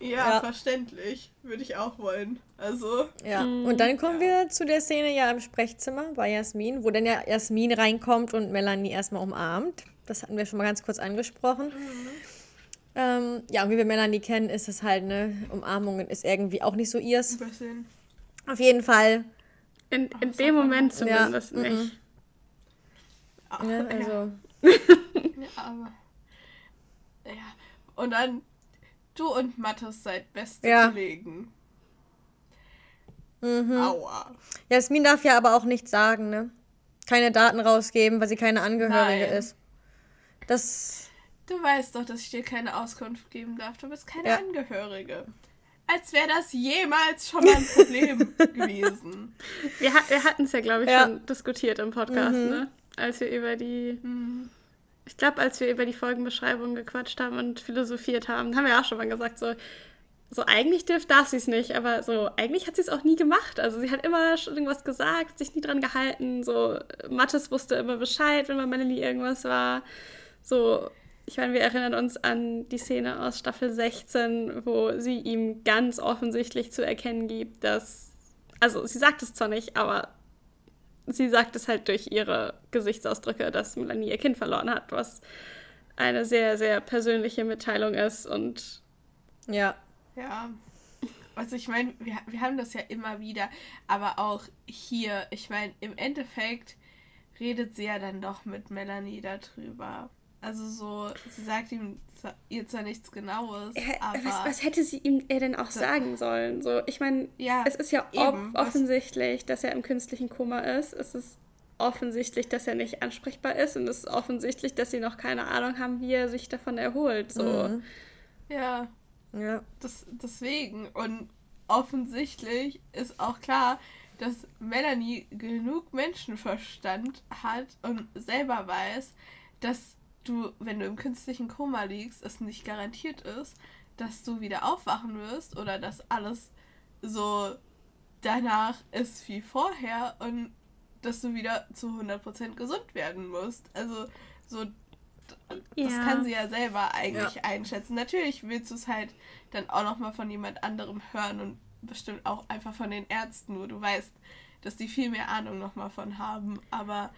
Ja, Ja. verständlich. Würde ich auch wollen. Also, Ja. Und dann kommen wir zu der Szene ja im Sprechzimmer bei Jasmin, wo dann ja Jasmin reinkommt und Melanie erstmal umarmt. Das hatten wir schon mal ganz kurz angesprochen. Ähm, ja, und wie wir Melanie kennen, ist es halt, ne, Umarmungen ist irgendwie auch nicht so ihrs. bisschen. Auf jeden Fall. In, in dem Moment zumindest Ja, mhm. nicht. Ach, Ne, ja, also, ja, aber. Ja. Und dann, du und Mathis seid beste Ja. Kollegen. mhm. Aua. Jasmin darf ja aber auch nichts sagen, ne? Keine Daten rausgeben, weil sie keine Angehörige Nein. ist. Das. Du weißt doch, dass ich dir keine Auskunft geben darf. Du bist keine Ja. Angehörige. Als wäre das jemals schon mal ein Problem gewesen. Wir, wir hatten es ja, glaube ich, Ja. schon diskutiert im Podcast, ne? Als wir über die. Ich glaube, als wir über die Folgenbeschreibung gequatscht haben und philosophiert haben, haben wir auch schon mal gesagt, so. so eigentlich dürft, darf sie es nicht, aber so eigentlich hat sie es auch nie gemacht. Also sie hat immer schon irgendwas gesagt, sich nie dran gehalten. So Mattes wusste immer Bescheid, wenn bei Melanie irgendwas war. So, ich meine, wir erinnern uns an die Szene aus Staffel 16, wo sie ihm ganz offensichtlich zu erkennen gibt, dass, also sie sagt es zwar nicht, aber sie sagt es halt durch ihre Gesichtsausdrücke, dass Melanie ihr Kind verloren hat, was eine sehr, sehr persönliche Mitteilung ist und ja, Ja. Also ich meine, wir, wir haben das ja immer wieder, aber auch hier, ich meine, im Endeffekt redet sie ja dann doch mit Melanie darüber. Also so, sie sagt ihm ihr zwar nichts Genaues, Ja, aber was, was hätte sie ihm er denn auch sagen sollen? So, ich meine, Ja, es ist ja eben, was- offensichtlich, dass er im künstlichen Koma ist. Es ist offensichtlich, dass er nicht ansprechbar ist und es ist offensichtlich, dass sie noch keine Ahnung haben, wie er sich davon erholt. So. Mhm. ja, ja. das, deswegen. Und offensichtlich ist auch klar, dass Melanie genug Menschenverstand hat und selber weiß, dass du, wenn du im künstlichen Koma liegst, es nicht garantiert ist, dass du wieder aufwachen wirst oder dass alles so danach ist wie vorher und dass du wieder zu 100% gesund werden musst. Also so, d- das Ja. kann sie ja selber eigentlich einschätzen. Natürlich willst du es halt dann auch nochmal von jemand anderem hören und bestimmt auch einfach von den Ärzten, wo du weißt, dass die viel mehr Ahnung nochmal von haben. Aber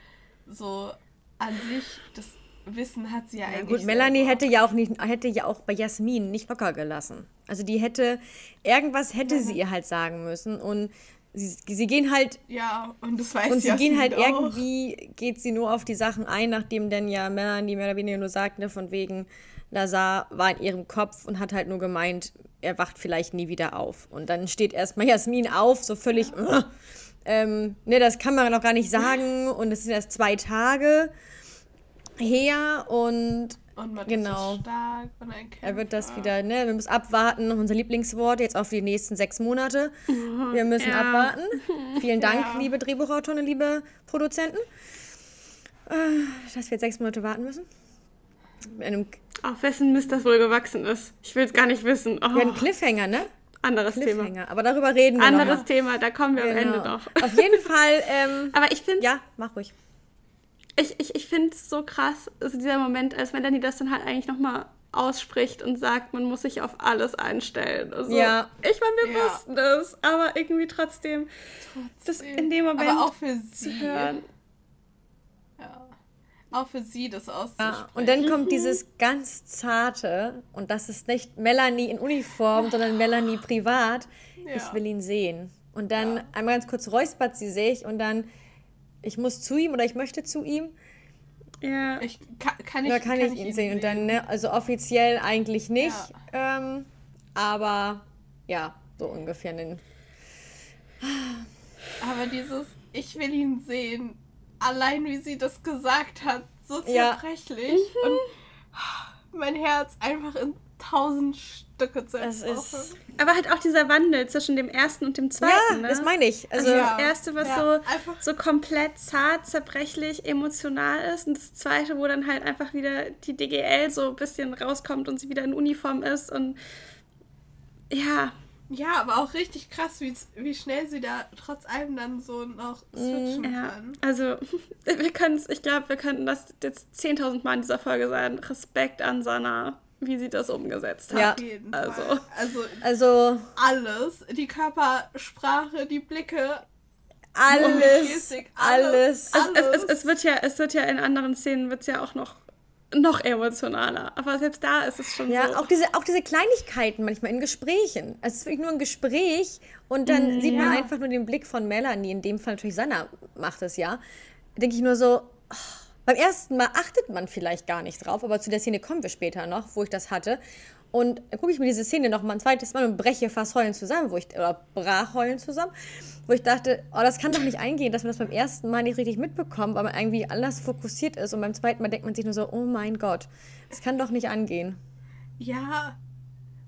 so an sich, das Wissen hat sie ja, Ja, eigentlich. gut, Melanie hätte ja auch nicht, hätte ja auch bei Jasmin nicht locker gelassen. Also die hätte, irgendwas hätte sie ihr halt sagen müssen und sie, sie gehen halt, Ja, und das weiß und sie Jasmin gehen halt auch. irgendwie, geht sie nur auf die Sachen ein, nachdem dann ja Melanie mehr oder weniger nur sagte, von wegen, Lazar war in ihrem Kopf und hat halt nur gemeint, er wacht vielleicht nie wieder auf. Und dann steht erstmal Jasmin auf, so völlig, "Ugh, ähm, ne, das kann man noch gar nicht sagen und es sind erst zwei Tage her und Und man Genau. ist stark und ein er wird das wieder, ne, wir müssen abwarten, unser Lieblingswort jetzt auch für die nächsten sechs Monate. Wir müssen Ja. abwarten. Vielen Dank, Ja. liebe Drehbuchautoren, liebe Produzenten, äh, dass wir jetzt sechs Monate warten müssen. Auf wessen Mist das wohl gewachsen ist. Ich will es gar nicht wissen. Oh, ja, ein Cliffhanger, ne? anderes Thema. Aber darüber reden wir Anderes Thema, da kommen wir mal. am Ende Genau. noch. Auf jeden Fall, ähm, Aber ich finde ja, mach ruhig. Ich, ich, ich finde es so krass, also dieser Moment, als Melanie das dann halt eigentlich nochmal ausspricht und sagt, man muss sich auf alles einstellen. Also, Ja. Ich meine, wir Ja. wussten das, aber irgendwie trotzdem, das in dem Moment Aber auch für zu sie. hören. Ja. Auch für sie das auszusprechen. Ja, und dann kommt dieses ganz zarte, und das ist nicht Melanie in Uniform, sondern Melanie privat. Ja. Ich will ihn sehen. Und dann Ja. einmal ganz kurz räuspert sie sich und dann, ich muss zu ihm oder ich möchte zu ihm. Ja. Ich, kann, kann ich, Oder kann, ich, ihn sehen? Und dann, ne, also offiziell eigentlich nicht. Ähm, aber ja, so ungefähr. Den, Aber dieses, ich will ihn sehen, allein wie sie das gesagt hat, so Ja. zerbrechlich. Und mein Herz einfach in tausend Stücke zerbrochen. ist. Aber halt auch dieser Wandel zwischen dem ersten und dem Ja, zweiten. ne? das meine ich. Also, Also Ja. das erste, was Ja, so, so komplett zart, zerbrechlich, emotional ist. Und das zweite, wo dann halt einfach wieder die DGL so ein bisschen rauskommt und sie wieder in Uniform ist. Und ja, Ja, aber auch richtig krass, wie, wie schnell sie da trotz allem dann so noch switchen Mhm. ja. kann. Also wir können es, ich glaube, wir könnten das jetzt 10.000 Mal in dieser Folge sagen. Respekt an Sana, wie sie das umgesetzt hat. Ja. Auf jeden Also. Fall. Also also alles, die Körpersprache, die Blicke, alles, Gestik, alles. alles. Es, es, es, es, wird ja, es wird ja in anderen Szenen wird's ja auch noch, noch emotionaler. Aber selbst da ist es schon Ja, so. auch diese, auch diese Kleinigkeiten manchmal in Gesprächen. Also es ist wirklich nur ein Gespräch und dann sieht man ja. einfach nur den Blick von Melanie, in dem Fall natürlich Sanna macht es ja. Denke ich nur so, oh, beim ersten Mal achtet man vielleicht gar nicht drauf, aber zu der Szene kommen wir später noch, wo ich das hatte. Und dann gucke ich mir diese Szene noch mal ein zweites Mal und breche fast heulen zusammen, wo ich, oder brach heulen zusammen, wo ich dachte, oh, das kann doch nicht eingehen, dass man das beim ersten Mal nicht richtig mitbekommt, weil man irgendwie anders fokussiert ist und beim zweiten Mal denkt man sich nur so, oh mein Gott, das kann doch nicht angehen. Ja.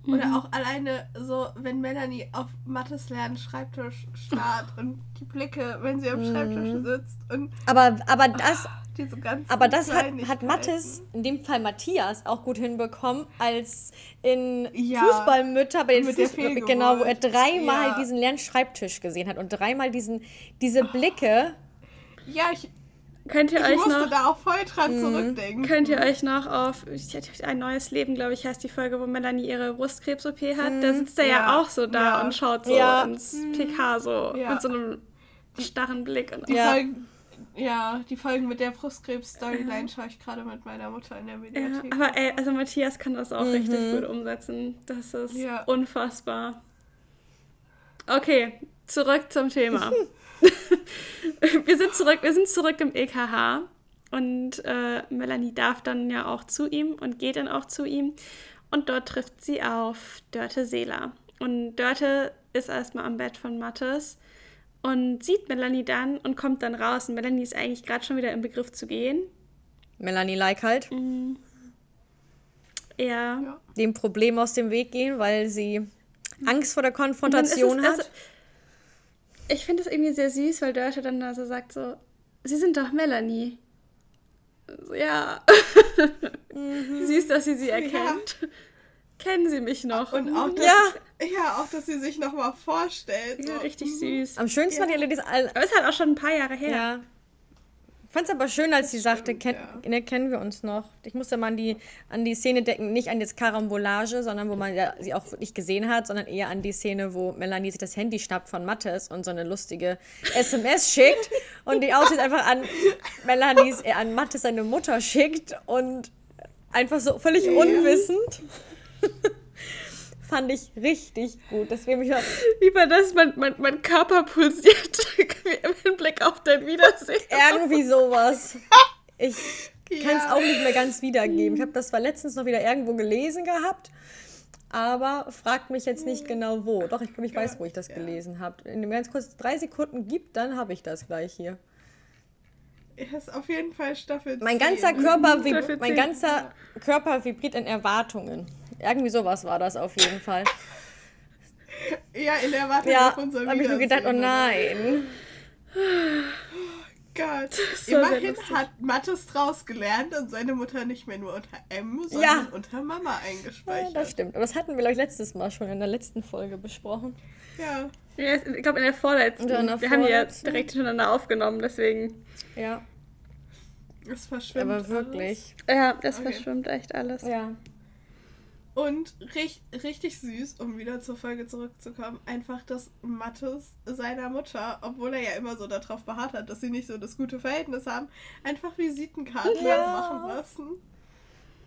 Oder Mhm. auch alleine so, wenn Melanie auf Mattes lernen Schreibtisch starrt und die Blicke, wenn sie am Mhm. Schreibtisch sitzt und Aber, aber das, diese ganzen aber das hat, hat. Mathis, in dem Fall Matthias, auch gut hinbekommen, als in Ja. Fußballmütter bei den Fußball, genau, wo er dreimal Ja. diesen leeren Schreibtisch gesehen hat und dreimal diesen, diese Blicke. Ja, ich, Könnt ihr ich euch musste noch da auch voll Mhm. dran zurückdenken. Könnt ihr euch noch auf ich hätte ein neues Leben, glaube ich, heißt die Folge, wo Melanie ihre Brustkrebs-OP hat. Da sitzt er ja, Ja. auch so da Ja. und schaut so Ja. ins PK so Ja. mit so einem starren Blick. Und Die Ja. Ja, die Folgen mit der Brustkrebs-Storyline schaue ich gerade mit meiner Mutter in der ja, Mediathek. aber ey, also Matthias kann das auch richtig gut umsetzen. Das ist Ja. unfassbar. Okay, zurück zum Thema. wir sind zurück, wir sind zurück im EKH und äh, Melanie darf dann ja auch zu ihm und geht dann auch zu ihm und dort trifft sie auf Dörte Seeler. Und Dörte ist erstmal am Bett von Mattes und sieht Melanie dann und kommt dann raus. Und Melanie ist eigentlich gerade schon wieder im Begriff zu gehen. Melanie like halt, Er Ja. dem Problem aus dem Weg gehen, weil sie Angst vor der Konfrontation es- hat. also, ich finde es irgendwie sehr süß, weil Dörte dann da so sagt so, sie sind doch Melanie. So, ja. süß, dass sie sie erkennt. Kennen sie mich noch? Und auch, dass, Ja. ja. auch, dass sie sich nochmal vorstellt. ja, so. richtig Mhm. süß. Am schönsten fand ich allerdings all, Aber ist halt auch schon ein paar Jahre her. Ja. Ich fand es aber schön, als sie sagte, stimmt, kenn, ja. ne, kennen wir uns noch. Ich musste mal an die, an die Szene denken, nicht an das Karambolage, sondern wo man ja, sie auch wirklich gesehen hat, sondern eher an die Szene, wo Melanie sich das Handy schnappt von Mattes und so eine lustige SMS schickt und die aussieht einfach an Melanies, äh, an Mattes seine Mutter schickt und einfach so völlig unwissend. Fand ich richtig gut. Das wäre mich auch Über das mein, mein, mein Körper pulsiert im Blick auf dein Wiedersehen. Irgendwie sowas. Ich kann es Ja. auch nicht mehr ganz wiedergeben. Ich habe das zwar letztens noch wieder irgendwo gelesen gehabt, aber fragt mich jetzt nicht genau wo. Doch, ich glaube, ich weiß, wo ich das Ja. gelesen habe. Wenn du mir ganz kurz drei Sekunden gibt, dann habe ich das gleich hier. Er ist auf jeden Fall Staffel Mein 10. ganzer Körper, Staffel mein 10. ganzer Körper vibriert in Erwartungen. Irgendwie sowas war das auf jeden Fall. Ja, in der Erwartung Ja, auf unser habe ich mir gedacht, oh nein. Gott. Immerhin hat Mattes draus gelernt und seine Mutter nicht mehr nur unter M, sondern Ja. unter Mama Ja, eingespeichert. das stimmt. Aber das hatten wir, glaube ich, letztes Mal schon in der letzten Folge besprochen. Ja. Ja, ich glaube in der vorletzten. Ja, in der Wir haben die ja vorletzten. direkt hintereinander aufgenommen, deswegen. Ja, Es verschwimmt. aber wirklich. Ja, das Okay. verschwimmt echt alles. Ja. Und richtig, richtig süß, um wieder zur Folge zurückzukommen, einfach, dass Mattes seiner Mutter, obwohl er ja immer so darauf beharrt hat, dass sie nicht so das gute Verhältnis haben, einfach Visitenkarten Ja. machen lassen.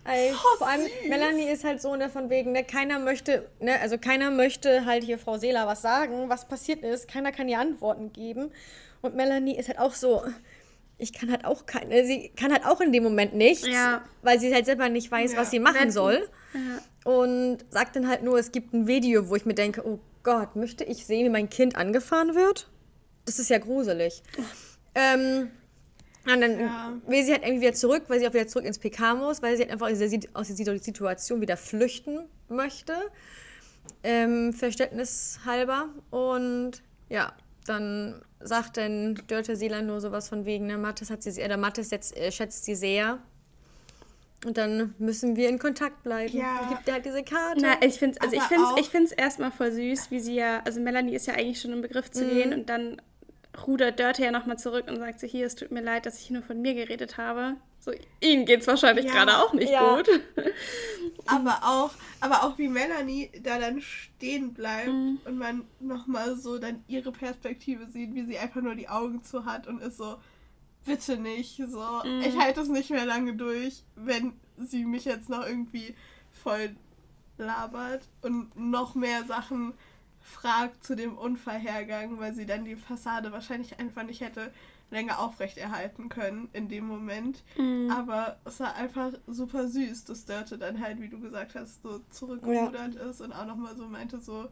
Ey, So vor allem, süß. Melanie ist halt so, ne, von wegen, ne, keiner möchte, ne, also keiner möchte halt hier Frau Seeler was sagen, was passiert ist, keiner kann ihr Antworten geben. Und Melanie ist halt auch so, ich kann halt auch keine, sie kann halt auch in dem Moment nichts, Ja. weil sie halt selber nicht weiß, Ja. was sie machen soll. Ja. Und sagt dann halt nur, es gibt ein Video, wo ich mir denke, oh Gott, möchte ich sehen, wie mein Kind angefahren wird? Das ist ja gruselig. Ähm, und dann Ja. will sie halt irgendwie wieder zurück, weil sie auch wieder zurück ins PK muss, weil sie halt einfach aus dieser Situation wieder flüchten möchte. Ähm, Verständnishalber. Und ja, dann sagt dann Dörte Seeland nur sowas von wegen, ne, Mathis hat sie, oder Mathis jetzt, äh, schätzt sie sehr. Und dann müssen wir in Kontakt bleiben. Ja. Dann gibt er halt diese Karte. Na, ich finde es also ich find's, ich find's erstmal voll süß, wie sie ja, also Melanie ist ja eigentlich schon im Begriff zu gehen und dann rudert Dörte ja nochmal zurück und sagt so, hier, es tut mir leid, dass ich nur von mir geredet habe. So, ihnen geht's wahrscheinlich Ja, gerade auch nicht ja. gut. Aber auch, aber auch wie Melanie da dann stehen bleibt Mhm. und man nochmal so dann ihre Perspektive sieht, wie sie einfach nur die Augen zu hat und ist so, bitte nicht, so, Mhm. ich halte es nicht mehr lange durch, wenn sie mich jetzt noch irgendwie voll labert und noch mehr Sachen fragt zu dem Unfallhergang, weil sie dann die Fassade wahrscheinlich einfach nicht hätte länger aufrechterhalten können in dem Moment. Mhm. Aber es war einfach super süß, dass Dörte dann halt, wie du gesagt hast, so zurückgerudert ist und auch nochmal so meinte so,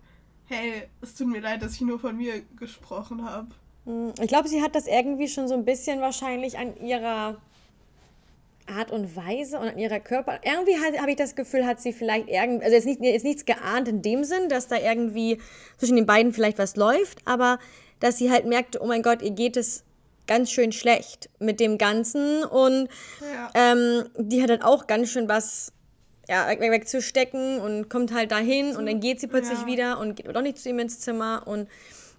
hey, es tut mir leid, dass ich nur von mir gesprochen habe. Hm, Ich glaube, sie hat das irgendwie schon so ein bisschen wahrscheinlich an ihrer Art und Weise und an ihrer Körper. Irgendwie habe ich das Gefühl, hat sie vielleicht irgendwie, also jetzt, nicht, jetzt nichts geahnt in dem Sinn, dass da irgendwie zwischen den beiden vielleicht was läuft, aber dass sie halt merkte, oh mein Gott, ihr geht es ganz schön schlecht mit dem Ganzen und Ja. ähm, die hat halt auch ganz schön was ja, weg- wegzustecken und kommt halt dahin und dann geht sie plötzlich ja. wieder und geht doch nicht zu ihm ins Zimmer und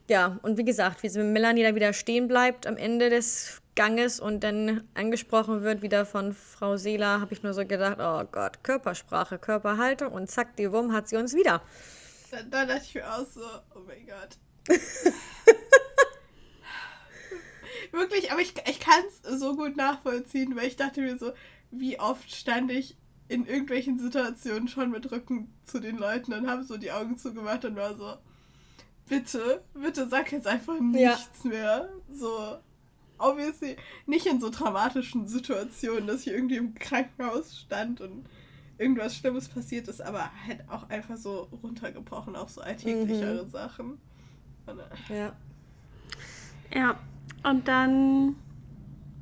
ja, und wie gesagt, wie sie mit Melanie da wieder stehen bleibt am Ende des Ganges und dann angesprochen wird wieder von Frau Seeler, habe ich nur so gedacht, oh Gott, Körpersprache, Körperhaltung und zack, die Wumm hat sie uns wieder. Da, da dachte ich mir auch so, oh mein Gott. Wirklich, aber ich, ich kann es so gut nachvollziehen, weil ich dachte mir so, wie oft stand ich in irgendwelchen Situationen schon mit Rücken zu den Leuten und habe so die Augen zugemacht und war so, bitte, bitte sag jetzt einfach Ja. nichts mehr. So, obviously, nicht in so dramatischen Situationen, dass ich irgendwie im Krankenhaus stand und irgendwas Schlimmes passiert ist, aber halt auch einfach so runtergebrochen auf so alltäglichere Sachen. Und, äh, Ja. Ja, und dann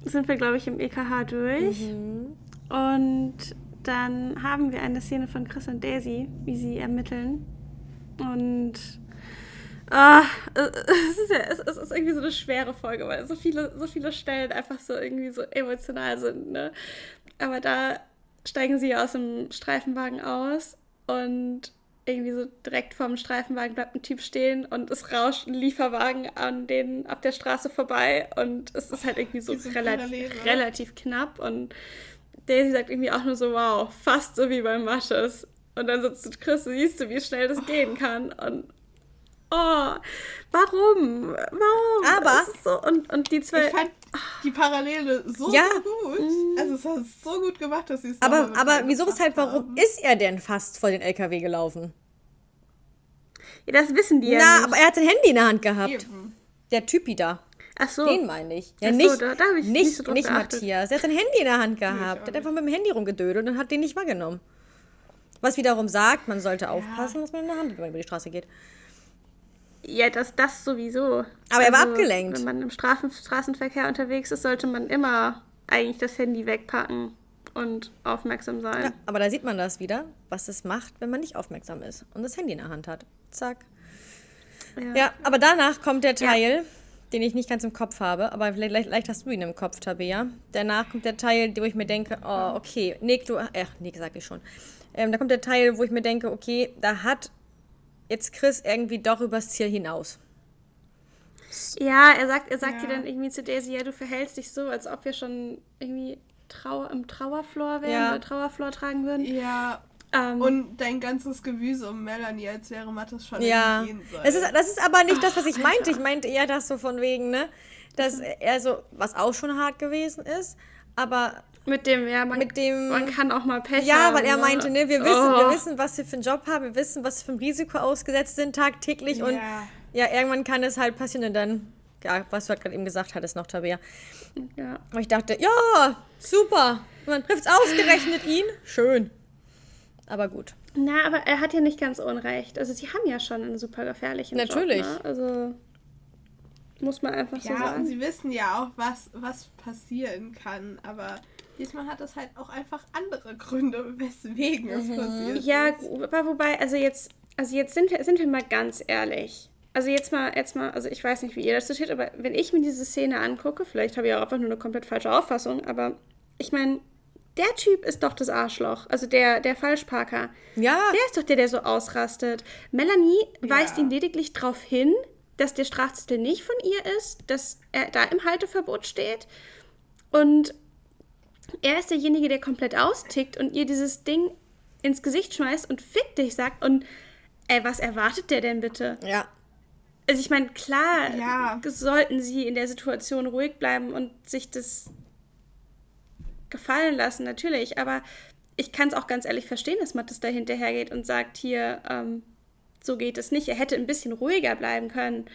sind wir, glaube ich, im EKH durch. Mhm. Und dann haben wir eine Szene von Chris und Daisy, wie sie ermitteln. Und ah, es, ist ja, es, es ist irgendwie so eine schwere Folge, weil so viele, so viele Stellen einfach so irgendwie so emotional sind. Ne? Aber da steigen sie aus dem Streifenwagen aus und irgendwie so direkt vorm Streifenwagen bleibt ein Typ stehen und es rauscht ein Lieferwagen an den ab der Straße vorbei und es ist halt irgendwie so relativ, relativ knapp und Daisy sagt irgendwie auch nur so, wow, fast so wie beim Mattes. Und dann sitzt Chris, siehst du, wie schnell das gehen kann. Und oh, warum? Warum? Aber- so, und, und die zwei. Ich fand die Parallele so, Ja. so gut. Also es war so gut gemacht, dass sie es Aber, aber wieso ist halt, reingebracht warum haben. ist er denn fast vor den LKW gelaufen? ja, das wissen die ja Na, nicht. aber er hat sein Handy in der Hand gehabt. Eben. Der Typi da. Ach so. Den meine ich. Ja, Ach so, nicht, da- da ich nicht, nicht nicht, so geachtet. Matthias. Er hat sein Handy in der Hand gehabt. Der hat einfach mit dem Handy rumgedödelt und hat den nicht wahrgenommen. Was wiederum sagt, man sollte aufpassen, dass man in der Hand über die Straße geht. Ja, das, das sowieso. Aber er war abgelenkt. Wenn man im Strafen Straßenverkehr unterwegs ist, sollte man immer eigentlich das Handy wegpacken und aufmerksam sein. Ja, aber da sieht man das wieder, was es macht, wenn man nicht aufmerksam ist und das Handy in der Hand hat. Zack. Ja, aber danach kommt der Teil, den ich nicht ganz im Kopf habe, aber vielleicht, vielleicht, vielleicht hast du ihn im Kopf, Tabea. Danach kommt der Teil, wo ich mir denke, oh, okay, Nick, du, ach, Nick sag ich schon. Ähm, da kommt der Teil, wo ich mir denke, okay, da hat jetzt Chris irgendwie doch übers Ziel hinaus. Ja, er sagt, er sagt Ja. dir dann irgendwie zu Daisy, ja, du verhältst dich so, als ob wir schon irgendwie Trauer, im Trauerflor wären Ja. oder Trauerflor tragen würden. Ja, Ähm, und dein ganzes Gewüse um Melanie, als wäre Mattes schon Ja, im das ist, das ist aber nicht das, was ich meinte. Ich meinte eher das so von wegen, ne, dass er so, was auch schon hart gewesen ist, aber mit dem, ja, man, mit dem- man kann auch mal Pech Ja, haben. weil er ne? meinte, ne, wir wissen, Oh. wir wissen, was wir für einen Job haben, wir wissen, was wir für ein Risiko ausgesetzt sind tagtäglich und Ja. ja, irgendwann kann es halt passieren und dann, ja, was du halt gerade eben gesagt hattest noch, Tabea. Ja. Und ich dachte, ja, super, dann trifft es ausgerechnet ihn, schön. Aber gut. Na, aber er hat ja nicht ganz unrecht. Also sie haben ja schon einen super gefährlichen Natürlich. Job, ne? Also muss man einfach so Ja, und sagen. sie wissen ja auch, was, was passieren kann, aber diesmal hat es halt auch einfach andere Gründe, weswegen es passiert Ja, ist. aber wobei, also jetzt, also jetzt sind wir, sind wir mal ganz ehrlich. Also jetzt mal, jetzt mal, also ich weiß nicht, wie ihr das sortiert, aber wenn ich mir diese Szene angucke, vielleicht habe ich auch einfach nur eine komplett falsche Auffassung, aber ich meine, der Typ ist doch das Arschloch. Also der, der Falschparker. Ja, Der ist doch der, der so ausrastet. Melanie weist Ja. ihn lediglich darauf hin, dass der Strafzettel nicht von ihr ist, dass er da im Halteverbot steht. Und er ist derjenige, der komplett austickt und ihr dieses Ding ins Gesicht schmeißt und fick dich sagt. Und ey, was erwartet der denn bitte? ja, Also ich meine, klar, Ja. sollten sie in der Situation ruhig bleiben und sich das gefallen lassen, natürlich. Aber ich kann es auch ganz ehrlich verstehen, dass Mattes da hinterhergeht und sagt, hier, ähm, so geht es nicht. Er hätte ein bisschen ruhiger bleiben können.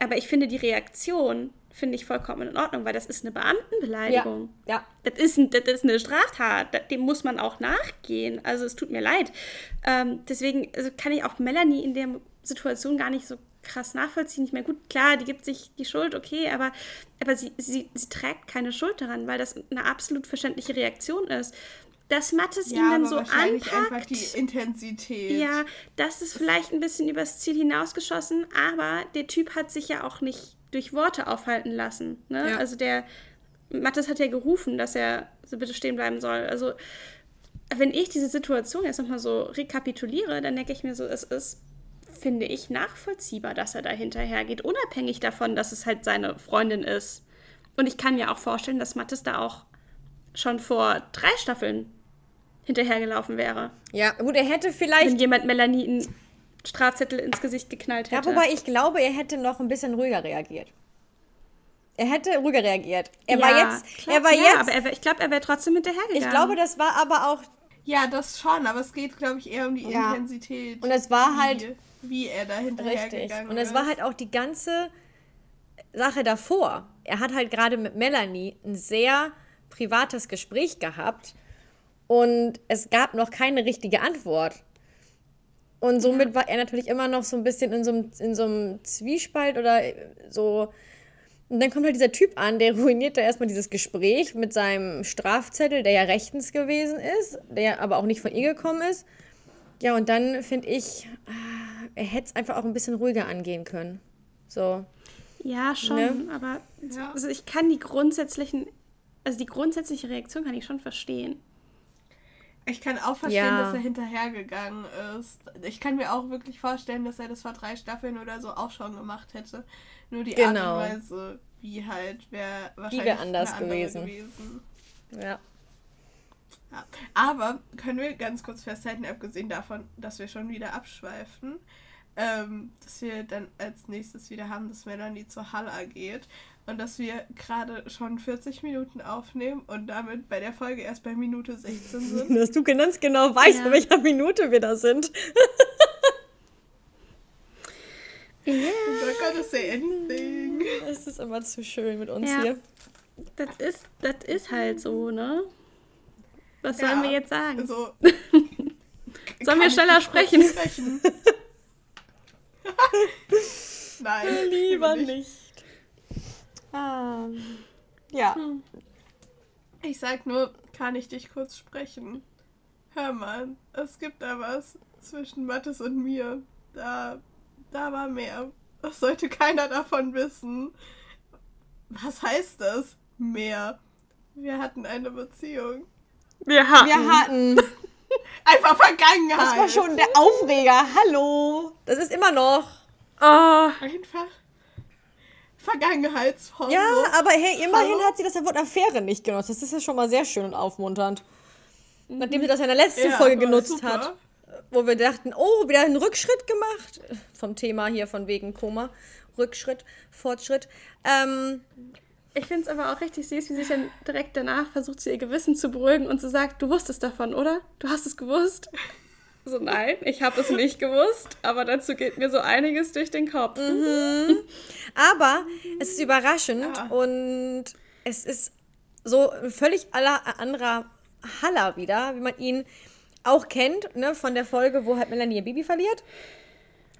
Aber ich finde die Reaktion, finde ich vollkommen in Ordnung, weil das ist eine ja, Beamtenbeleidigung. ja. Das ist, ein, das ist eine Straftat, dem muss man auch nachgehen. Also es tut mir leid. Ähm, deswegen also kann ich auch Melanie in der Situation gar nicht so krass nachvollziehen. Ich meine, gut, klar, die gibt sich die Schuld, okay, aber, aber sie, sie, sie trägt keine Schuld daran, weil das eine absolut verständliche Reaktion ist. Dass Mattes Ja, ihn dann so einfach anpackt. die Intensität. Ja, das ist vielleicht ein bisschen übers Ziel hinausgeschossen, aber der Typ hat sich ja auch nicht durch Worte aufhalten lassen. Ne? Ja. Also der Mattes hat ja gerufen, dass er so bitte stehen bleiben soll. Also wenn ich diese Situation jetzt nochmal so rekapituliere, dann denke ich mir so, es ist, finde ich, nachvollziehbar, dass er da hinterhergeht, unabhängig davon, dass es halt seine Freundin ist. Und ich kann mir auch vorstellen, dass Mattes da auch schon vor drei Staffeln hinterhergelaufen wäre Ja, gut, er hätte wenn vielleicht. jemand Melanie Strafzettel ins Gesicht geknallt Ja, hätte. wobei ich glaube, er hätte noch ein bisschen ruhiger reagiert. Er hätte ruhiger reagiert. Er war Ja, jetzt. klar, er war ja, jetzt. aber er wär, ich glaube, er wäre trotzdem hinterhergegangen. ich glaube, das war aber auch. Ja, das schon, aber es geht, glaube ich, eher um die Ja. Intensität. Und es war wie, halt- Wie er da hinterher Richtig. gegangen Und es ist. war halt auch die ganze Sache davor. Er hat halt gerade mit Melanie ein sehr privates Gespräch gehabt und es gab noch keine richtige Antwort. Und somit war er natürlich immer noch so ein bisschen in so einem, in so einem Zwiespalt oder so. Und dann kommt halt dieser Typ an, der ruiniert da erstmal dieses Gespräch mit seinem Strafzettel, der ja rechtens gewesen ist, der aber auch nicht von ihr gekommen ist. Ja, und dann finde ich, ah, er hätte es einfach auch ein bisschen ruhiger angehen können. So. Ja, schon, Ne? aber Ja. also ich kann die grundsätzlichen, also die grundsätzliche Reaktion kann ich schon verstehen. Ich kann auch verstehen, Ja. dass er hinterhergegangen ist. Ich kann mir auch wirklich vorstellen, dass er das vor drei Staffeln oder so auch schon gemacht hätte. Nur die Genau. Art und Weise, wie halt, wäre wahrscheinlich wär anders gewesen. gewesen. Ja. Ja. Aber können wir ganz kurz festhalten, abgesehen davon, dass wir schon wieder abschweifen, ähm, dass wir dann als nächstes wieder haben, dass Melanie zur Halla geht und dass wir gerade schon 40 Minuten aufnehmen und damit bei der Folge erst bei Minute 16 sind. Dass du ganz genau weißt, Ja. bei welcher Minute wir da sind. Ja, Not gonna say anything. Es ist immer zu schön mit uns Ja. hier. das ist, das ist halt so, ne? Was Ja, sollen wir jetzt sagen? So. Sollen wir schneller sprechen? sprechen? Nein. Lieber nicht. Ähm, ja. Ich sag nur, kann ich dich kurz sprechen? Hör mal, es gibt da was zwischen Mattes und mir. Da, da war mehr. Das sollte keiner davon wissen. Was heißt das? Mehr. Wir hatten eine Beziehung. Wir haben. Wir hatten. Einfach Vergangenheit. Das war schon der Aufreger. Hallo. Das ist immer noch. Oh, Einfach Vergangenheitsform. Ja, so. aber hey, immerhin Hallo? hat sie das Wort Affäre nicht genutzt. Das ist ja schon mal sehr schön und aufmunternd. Nachdem sie das in der letzten Ja, Folge genutzt super. hat, wo wir dachten, oh, wieder einen Rückschritt gemacht. Vom Thema hier von wegen Koma. Rückschritt, Fortschritt. Ähm, ich finde es aber auch richtig süß, wie sich dann direkt danach versucht, sie ihr Gewissen zu beruhigen und sie sagt, du wusstest davon, oder? Du hast es gewusst? So, nein, ich habe es nicht gewusst, aber dazu geht mir so einiges durch den Kopf. Aber es ist überraschend Ja. und es ist so ein völlig aller, anderer Haller wieder, wie man ihn auch kennt, ne, von der Folge, wo halt Melanie ihr Baby verliert.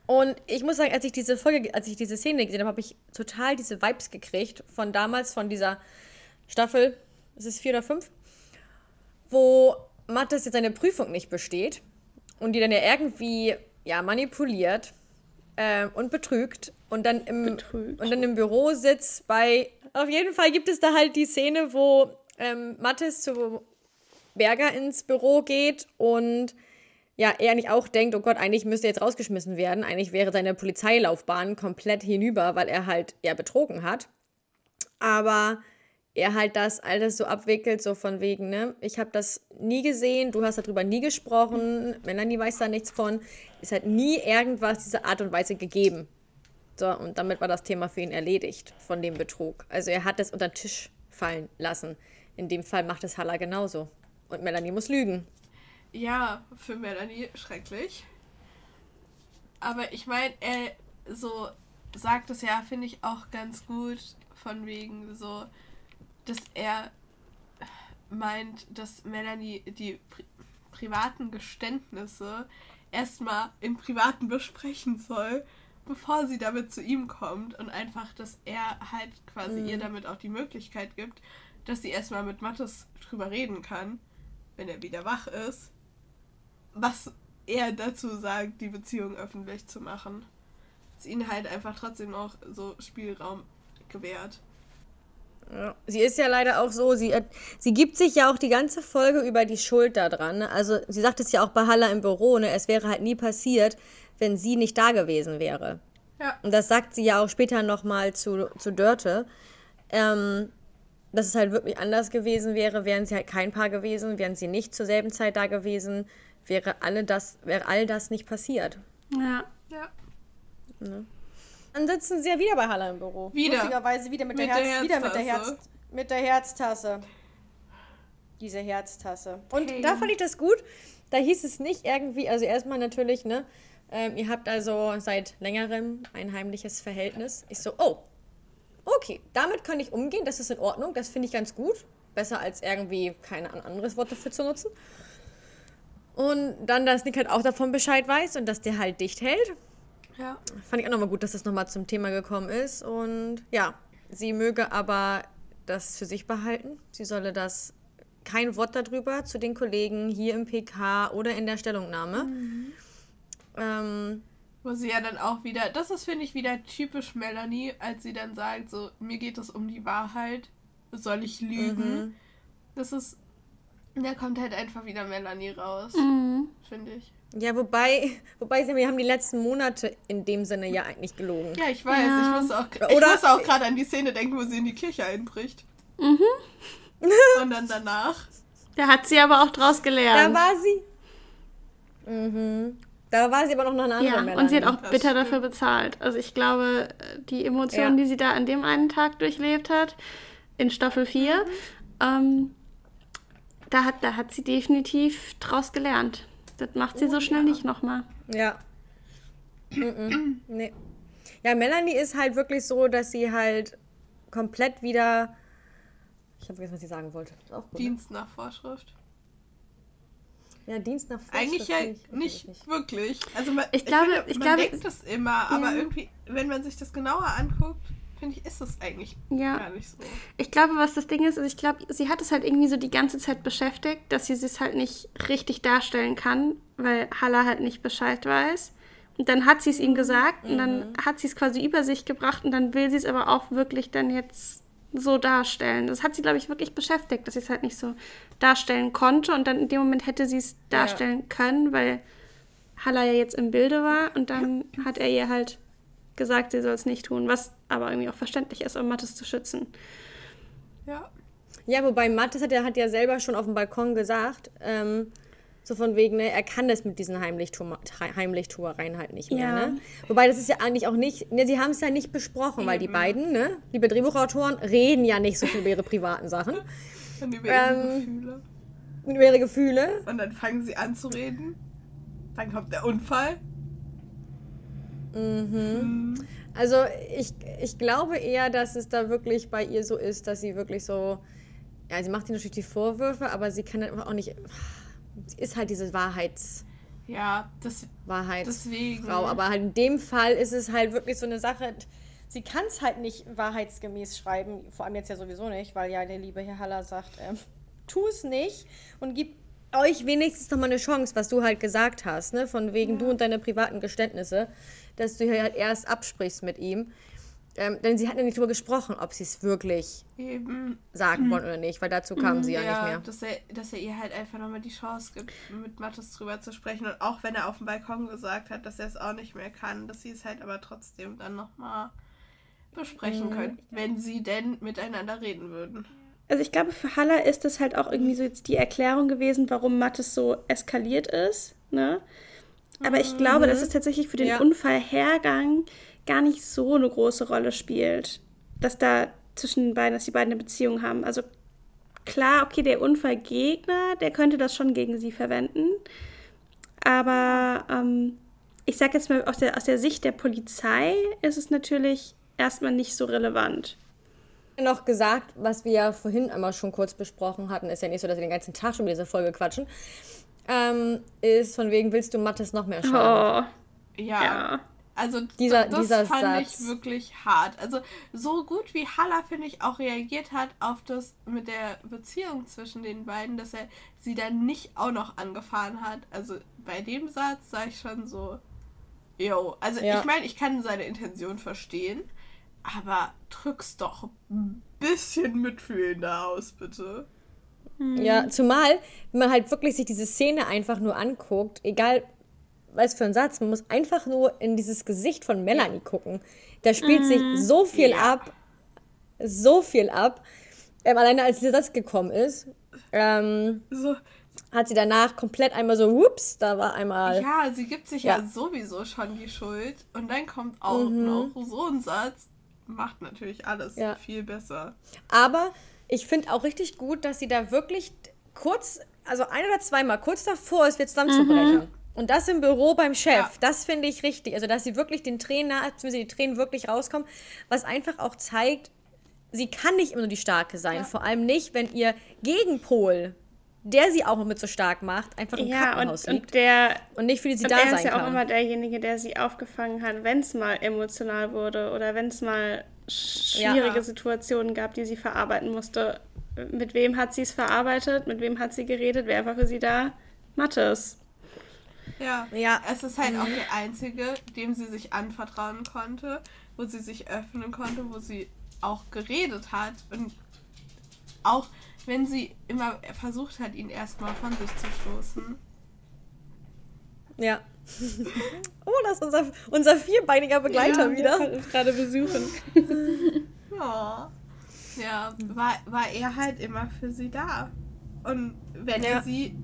Und ich muss sagen, als ich diese Folge, als ich diese Szene gesehen habe, habe ich total diese Vibes gekriegt von damals, von dieser Staffel, es ist vier oder fünf, wo Mattes jetzt seine Prüfung nicht besteht und die dann ja irgendwie ja, manipuliert ähm, und betrügt und dann im Betrügt. und dann im Büro sitzt bei auf jeden Fall gibt es da halt die Szene, wo ähm, Mattes zu Berger ins Büro geht und ja, er eigentlich auch denkt, oh Gott, eigentlich müsste er jetzt rausgeschmissen werden. Eigentlich wäre seine Polizeilaufbahn komplett hinüber, weil er halt ja betrogen hat. Aber er halt das alles so abwickelt, so von wegen, ne? Ich habe das nie gesehen, du hast darüber nie gesprochen, Melanie weiß da nichts von. Es hat nie irgendwas dieser Art und Weise gegeben. So, und damit war das Thema für ihn erledigt, von dem Betrug. Also er hat es unter den Tisch fallen lassen. In dem Fall macht es Halla genauso. Und Melanie muss lügen. Ja, für Melanie schrecklich. Aber ich meine, er so sagt es ja, finde ich auch ganz gut, von wegen so, dass er meint, dass Melanie die pri privaten Geständnisse erstmal im Privaten besprechen soll bevor sie damit zu ihm kommt und einfach, dass er halt quasi Mhm. ihr damit auch die Möglichkeit gibt, dass sie erstmal mit Mattes drüber reden kann, wenn er wieder wach ist, was er dazu sagt, die Beziehung öffentlich zu machen. Dass ihnen halt einfach trotzdem noch so Spielraum gewährt. Ja. Sie ist ja leider auch so, sie, hat- sie gibt sich ja auch die ganze Folge über die Schuld daran. Ne? Also sie sagt es ja auch bei Halla im Büro, ne? es wäre halt nie passiert, wenn sie nicht da gewesen wäre. Ja. Und das sagt sie ja auch später nochmal zu, zu Dörte. Ähm, dass es halt wirklich anders gewesen wäre, wären sie halt kein Paar gewesen, wären sie nicht zur selben Zeit da gewesen, wäre, alle das, wäre all das nicht passiert. Ja. Ja. Dann sitzen sie ja wieder bei Halla im Büro. Wieder. Lustigerweise wieder mit, Mit der, der Herz, wieder mit der, Herztasse. Herz, mit der Herztasse. Diese Herztasse. Und Hey. da fand ich das gut. Da hieß es nicht irgendwie, also erstmal natürlich, ne, ähm, ihr habt also seit längerem ein heimliches Verhältnis. Ich so, oh, okay, damit kann ich umgehen, das ist in Ordnung, das finde ich ganz gut. Besser als irgendwie, keine Ahnung, anderes Wort dafür zu nutzen. Und dann, dass Nick halt auch davon Bescheid weiß und dass der halt dicht hält. Ja. Fand ich auch nochmal gut, dass das nochmal zum Thema gekommen ist. Und ja, sie möge aber das für sich behalten. Sie solle das kein Wort darüber zu den Kollegen hier im PK oder in der Stellungnahme. Ähm, Wo sie ja dann auch wieder, das ist, finde ich, wieder typisch Melanie, als sie dann sagt, so, mir geht es um die Wahrheit, soll ich lügen? Das ist, da kommt halt einfach wieder Melanie raus, Mhm. finde ich. Ja, wobei, wobei sie, wir haben die letzten Monate in dem Sinne ja eigentlich gelogen. Ja, ich weiß, Ja. ich muss auch, ich Oder- muss auch gerade an die Szene denken, wo sie in die Kirche einbricht. Mhm. Und dann danach. Da hat sie aber auch draus Da gelernt. war sie. Mhm. Da war sie aber noch eine andere ja, Melanie. und sie hat auch Das bitter stimmt. dafür bezahlt. Also ich glaube, die Emotionen, Ja. die sie da an dem einen Tag durchlebt hat, in Staffel 4, Mhm. ähm, da, hat, da hat sie definitiv draus gelernt. Das macht sie so schnell nicht nochmal. Ja. Nee. Ja, Melanie ist halt wirklich so, dass sie halt komplett wieder. Ich habe vergessen, was sie sagen wollte. Gut, ne? Dienst nach Vorschrift. Ja, Dienst nach Vorschrift. Eigentlich ja ich nicht, wirklich. Also man, Ich glaube- ich man glaube- denkt das immer, aber irgendwie, wenn man sich das genauer anguckt, finde ich, ist das eigentlich Ja. gar nicht so. Ich glaube, was das Ding ist, ist, ich glaube, sie hat es halt irgendwie so die ganze Zeit beschäftigt, dass sie es halt nicht richtig darstellen kann, weil Halla halt nicht Bescheid weiß. Und dann hat sie es ihm gesagt und dann hat sie es quasi über sich gebracht und dann will sie es aber auch wirklich dann jetzt so darstellen. Das hat sie, glaube ich, wirklich beschäftigt, dass sie es halt nicht so darstellen konnte und dann in dem Moment hätte sie es darstellen können, weil Halla ja jetzt im Bilde war und dann hat er ihr halt gesagt, sie soll es nicht tun, was aber irgendwie auch verständlich ist, um Mattes zu schützen. Ja. Ja, wobei Mattes hat ja, hat ja selber schon auf dem Balkon gesagt, ähm, so von wegen, ne, er kann das mit diesen Heimlichtu Heimlichtuereien halt nicht mehr. Ja. Ne? Wobei das ist ja eigentlich auch nicht, ne, sie haben es ja nicht besprochen, weil die beiden, ne, liebe Drehbuchautoren, reden ja nicht so viel über ihre privaten Sachen, Und über ihre Ähm, Gefühle. über ihre Gefühle. Und dann fangen sie an zu reden. Dann kommt der Unfall. Also ich, ich glaube eher, dass es da wirklich bei ihr so ist, dass sie wirklich so, ja, sie macht ihr natürlich die Vorwürfe, aber sie kann einfach auch nicht, sie ist halt diese Wahrheits, Ja, das Wahrheitsfrau, Deswegen. aber halt in dem Fall ist es halt wirklich so eine Sache, sie kann es halt nicht wahrheitsgemäß schreiben, vor allem jetzt ja sowieso nicht, weil ja der liebe Herr Haller sagt, ähm, tu es nicht und gib euch wenigstens noch mal eine Chance, was du halt gesagt hast, ne, von wegen du und deine privaten Geständnisse, dass du hier halt erst absprichst mit ihm. Ähm, denn sie hat ja nicht darüber gesprochen, ob sie es wirklich eben. sagen wollen oder nicht, weil dazu kamen sie ja, nicht mehr. Dass er, dass er ihr halt einfach nochmal die Chance gibt, mit Mattes drüber zu sprechen. Und auch wenn er auf dem Balkon gesagt hat, dass er es auch nicht mehr kann, dass sie es halt aber trotzdem dann nochmal besprechen Mhm. können, wenn sie denn miteinander reden würden. Also ich glaube, für Halla ist das halt auch irgendwie so jetzt die Erklärung gewesen, warum Mattes so eskaliert ist. Ne? Aber ich glaube, dass es tatsächlich für den Ja. Unfallhergang gar nicht so eine große Rolle spielt, dass da zwischen den beiden, dass die beiden eine Beziehung haben. Also klar, okay, der Unfallgegner, der könnte das schon gegen sie verwenden. Aber ähm, ich sage jetzt mal, aus der, aus der Sicht der Polizei ist es natürlich erstmal nicht so relevant. noch gesagt, was wir ja vorhin einmal schon kurz besprochen hatten, ist ja nicht so, dass wir den ganzen Tag schon über diese Folge quatschen, ähm, ist von wegen, willst du Mattes noch mehr schaden? Oh, Ja. ja. Also Dieser- das dieser fand Satz. ich wirklich hart. Also so gut wie Halla, finde ich, auch reagiert hat auf das mit der Beziehung zwischen den beiden, dass er sie dann nicht auch noch angefahren hat. Also bei dem Satz sah ich schon so, yo. Also Ja. ich meine, ich kann seine Intention verstehen, aber drück's doch ein bisschen mitfühlender aus, bitte. Ja, zumal, wenn man halt wirklich sich diese Szene einfach nur anguckt, egal was für ein Satz, man muss einfach nur in dieses Gesicht von Melanie gucken. Da spielt sich so viel Ja. ab, so viel ab. Ähm, alleine als dieser Satz gekommen ist, ähm, So, hat sie danach komplett einmal so, whoops, da war einmal. ja, sie gibt sich ja. Ja. sowieso schon die Schuld und dann kommt auch noch so ein Satz, macht natürlich alles Ja. viel besser. Aber ich finde auch richtig gut, dass sie da wirklich kurz, also ein oder zweimal kurz davor ist, wir zusammenzubrechen. Und das im Büro beim Chef, Ja. das finde ich richtig. Also, dass sie wirklich den Tränen, nahe- beziehungsweise die Tränen wirklich rauskommen, was einfach auch zeigt, sie kann nicht immer nur die Starke sein. Ja. Vor allem nicht, wenn ihr Gegenpol, der sie auch noch mit so stark macht, einfach im Ja, Krankenhaus und, liegt. und der Und nicht für die sie da er sein ist ja kann. auch immer derjenige, der sie aufgefangen hat, wenn es mal emotional wurde oder wenn es mal schwierige Ja. Situationen gab, die sie verarbeiten musste. Mit wem hat sie es verarbeitet? Mit wem hat sie geredet? Wer war für sie da? Mathis. Ja. Ja. Es ist halt auch der einzige, dem sie sich anvertrauen konnte, wo sie sich öffnen konnte, wo sie auch geredet hat. Und auch wenn sie immer versucht hat, ihn erstmal von sich zu stoßen. ja. Oh, das ist unser, unser vierbeiniger Begleiter Ja, wieder. uns gerade besuchen. Ja. Ja, war, war er halt immer für sie da. Und wenn Ja. er sie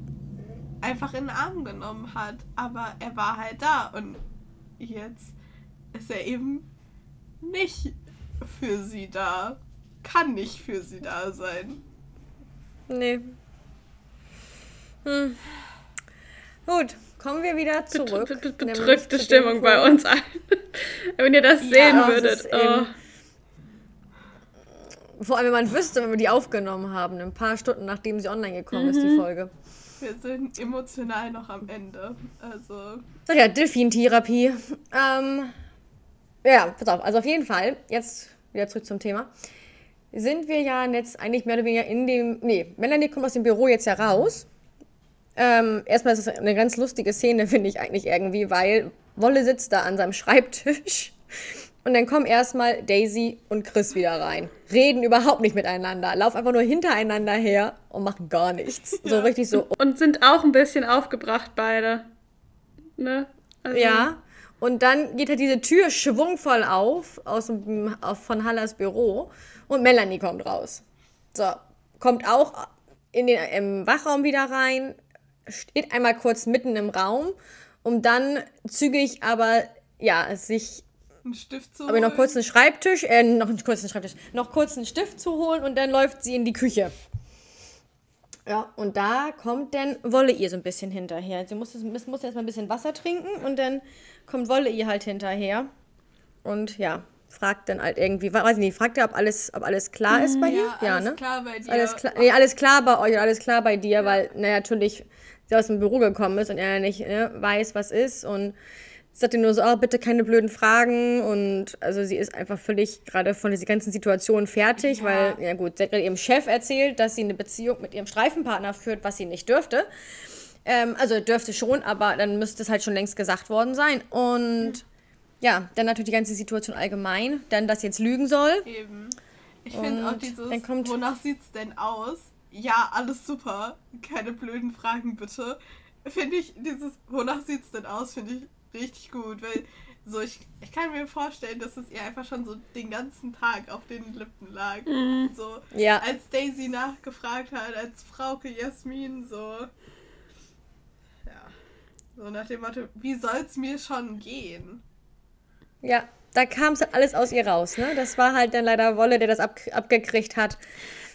einfach in den Arm genommen hat, aber er war halt da und jetzt ist er eben nicht für sie da. Kann nicht für sie da sein. Nee. Hm. Gut, kommen wir wieder zurück. Bet- Bedrückte zu Stimmung bei uns allen. Wenn ihr das Ja, sehen das würdet. Oh. Vor allem, wenn man wüsste, wenn wir die aufgenommen haben, ein paar Stunden nachdem sie online gekommen ist, die Folge. Wir sind emotional noch am Ende. Also, Ach ja, Delfintherapie. Ähm, ja, pass auf. Also auf jeden Fall, jetzt wieder zurück zum Thema. Sind wir ja jetzt eigentlich mehr oder weniger in dem. Nee, Melanie kommt aus dem Büro jetzt ja raus. Ähm, erstmal ist es eine ganz lustige Szene, finde ich eigentlich irgendwie, weil Wolle sitzt da an seinem Schreibtisch und dann kommen erstmal Daisy und Chris wieder rein. Reden überhaupt nicht miteinander, laufen einfach nur hintereinander her und machen gar nichts. So richtig so, Und sind auch ein bisschen aufgebracht, beide. Ne? Also, Ja. Und dann geht halt diese Tür schwungvoll auf, aus dem, von Hallas Büro und Melanie kommt raus. So, kommt auch in den, im Wachraum wieder rein, steht einmal kurz mitten im Raum, um dann zügig aber, ja, sich einen Stift zu aber noch kurz einen Schreibtisch, äh, noch einen kurzen Schreibtisch, noch kurz einen Stift zu holen und dann läuft sie in die Küche. Ja, und da kommt dann Wolle ihr so ein bisschen hinterher. Sie muss, muss, erstmal ein bisschen Wasser trinken und dann kommt Wolle ihr halt hinterher. Und ja, fragt dann halt irgendwie, weiß ich nicht, fragt ihr, ob alles, ob alles klar ist bei ihr? Ja, alles klar bei dir. Alles klar, nee, alles klar bei euch, alles klar bei dir, weil, naja, natürlich sie aus dem Büro gekommen ist und er nicht ne, weiß, was ist. Und sie sagt ihm nur so, oh, bitte keine blöden Fragen. Und also sie ist einfach völlig gerade von dieser ganzen Situation fertig, Ja. weil, ja gut, sie hat gerade ihrem Chef erzählt, dass sie eine Beziehung mit ihrem Streifenpartner führt, was sie nicht dürfte. Ähm, also dürfte schon, aber dann müsste es halt schon längst gesagt worden sein. Und ja, dann natürlich die ganze Situation allgemein. Dann, dass sie jetzt lügen soll. Eben. Ich finde auch dieses, wonach sieht's denn aus? Ja, alles super. Keine blöden Fragen bitte. Finde ich, dieses, wonach sieht's denn aus, finde ich richtig gut. Weil so, ich, ich kann mir vorstellen, dass es ihr einfach schon so den ganzen Tag auf den Lippen lag. So, Ja. als Daisy nachgefragt hat, als Frauke Jasmin, so. Ja. So nach dem Motto, wie soll's mir schon gehen? Ja, da kam es halt alles aus ihr raus, ne? Das war halt dann leider Wolle, der das ab, abgekriegt hat.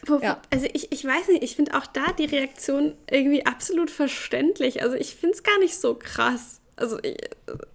Wo, Ja. Also ich, ich weiß nicht, ich finde auch da die Reaktion irgendwie absolut verständlich. Also ich finde es gar nicht so krass. Also ich,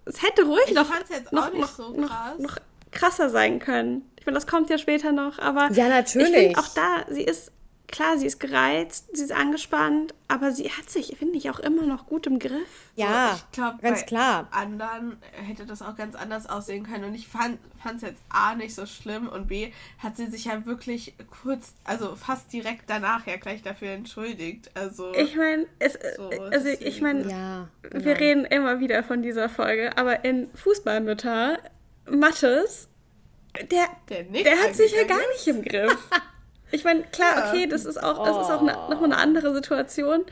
es hätte ruhig Ich noch, noch, noch, so noch, krass. noch krasser sein können. Ich meine, das kommt ja später noch, aber Ja, natürlich. auch da, sie ist klar, sie ist gereizt, sie ist angespannt, aber sie hat sich, finde ich, auch immer noch gut im Griff. Ja, ich glaube, ganz bei klar. anderen hätte das auch ganz anders aussehen können. Und ich fand es jetzt A nicht so schlimm und B hat sie sich ja wirklich kurz, also fast direkt danach ja gleich dafür entschuldigt. Also Ich meine, es, So, also deswegen. ich meine, Ja, wir genau. reden immer wieder von dieser Folge, aber in Fußballmütter, Mattes, der, Der der hat sich ja gar nicht im Griff. Ich meine, klar, okay, das ist auch, das ist auch ne, nochmal eine andere Situation.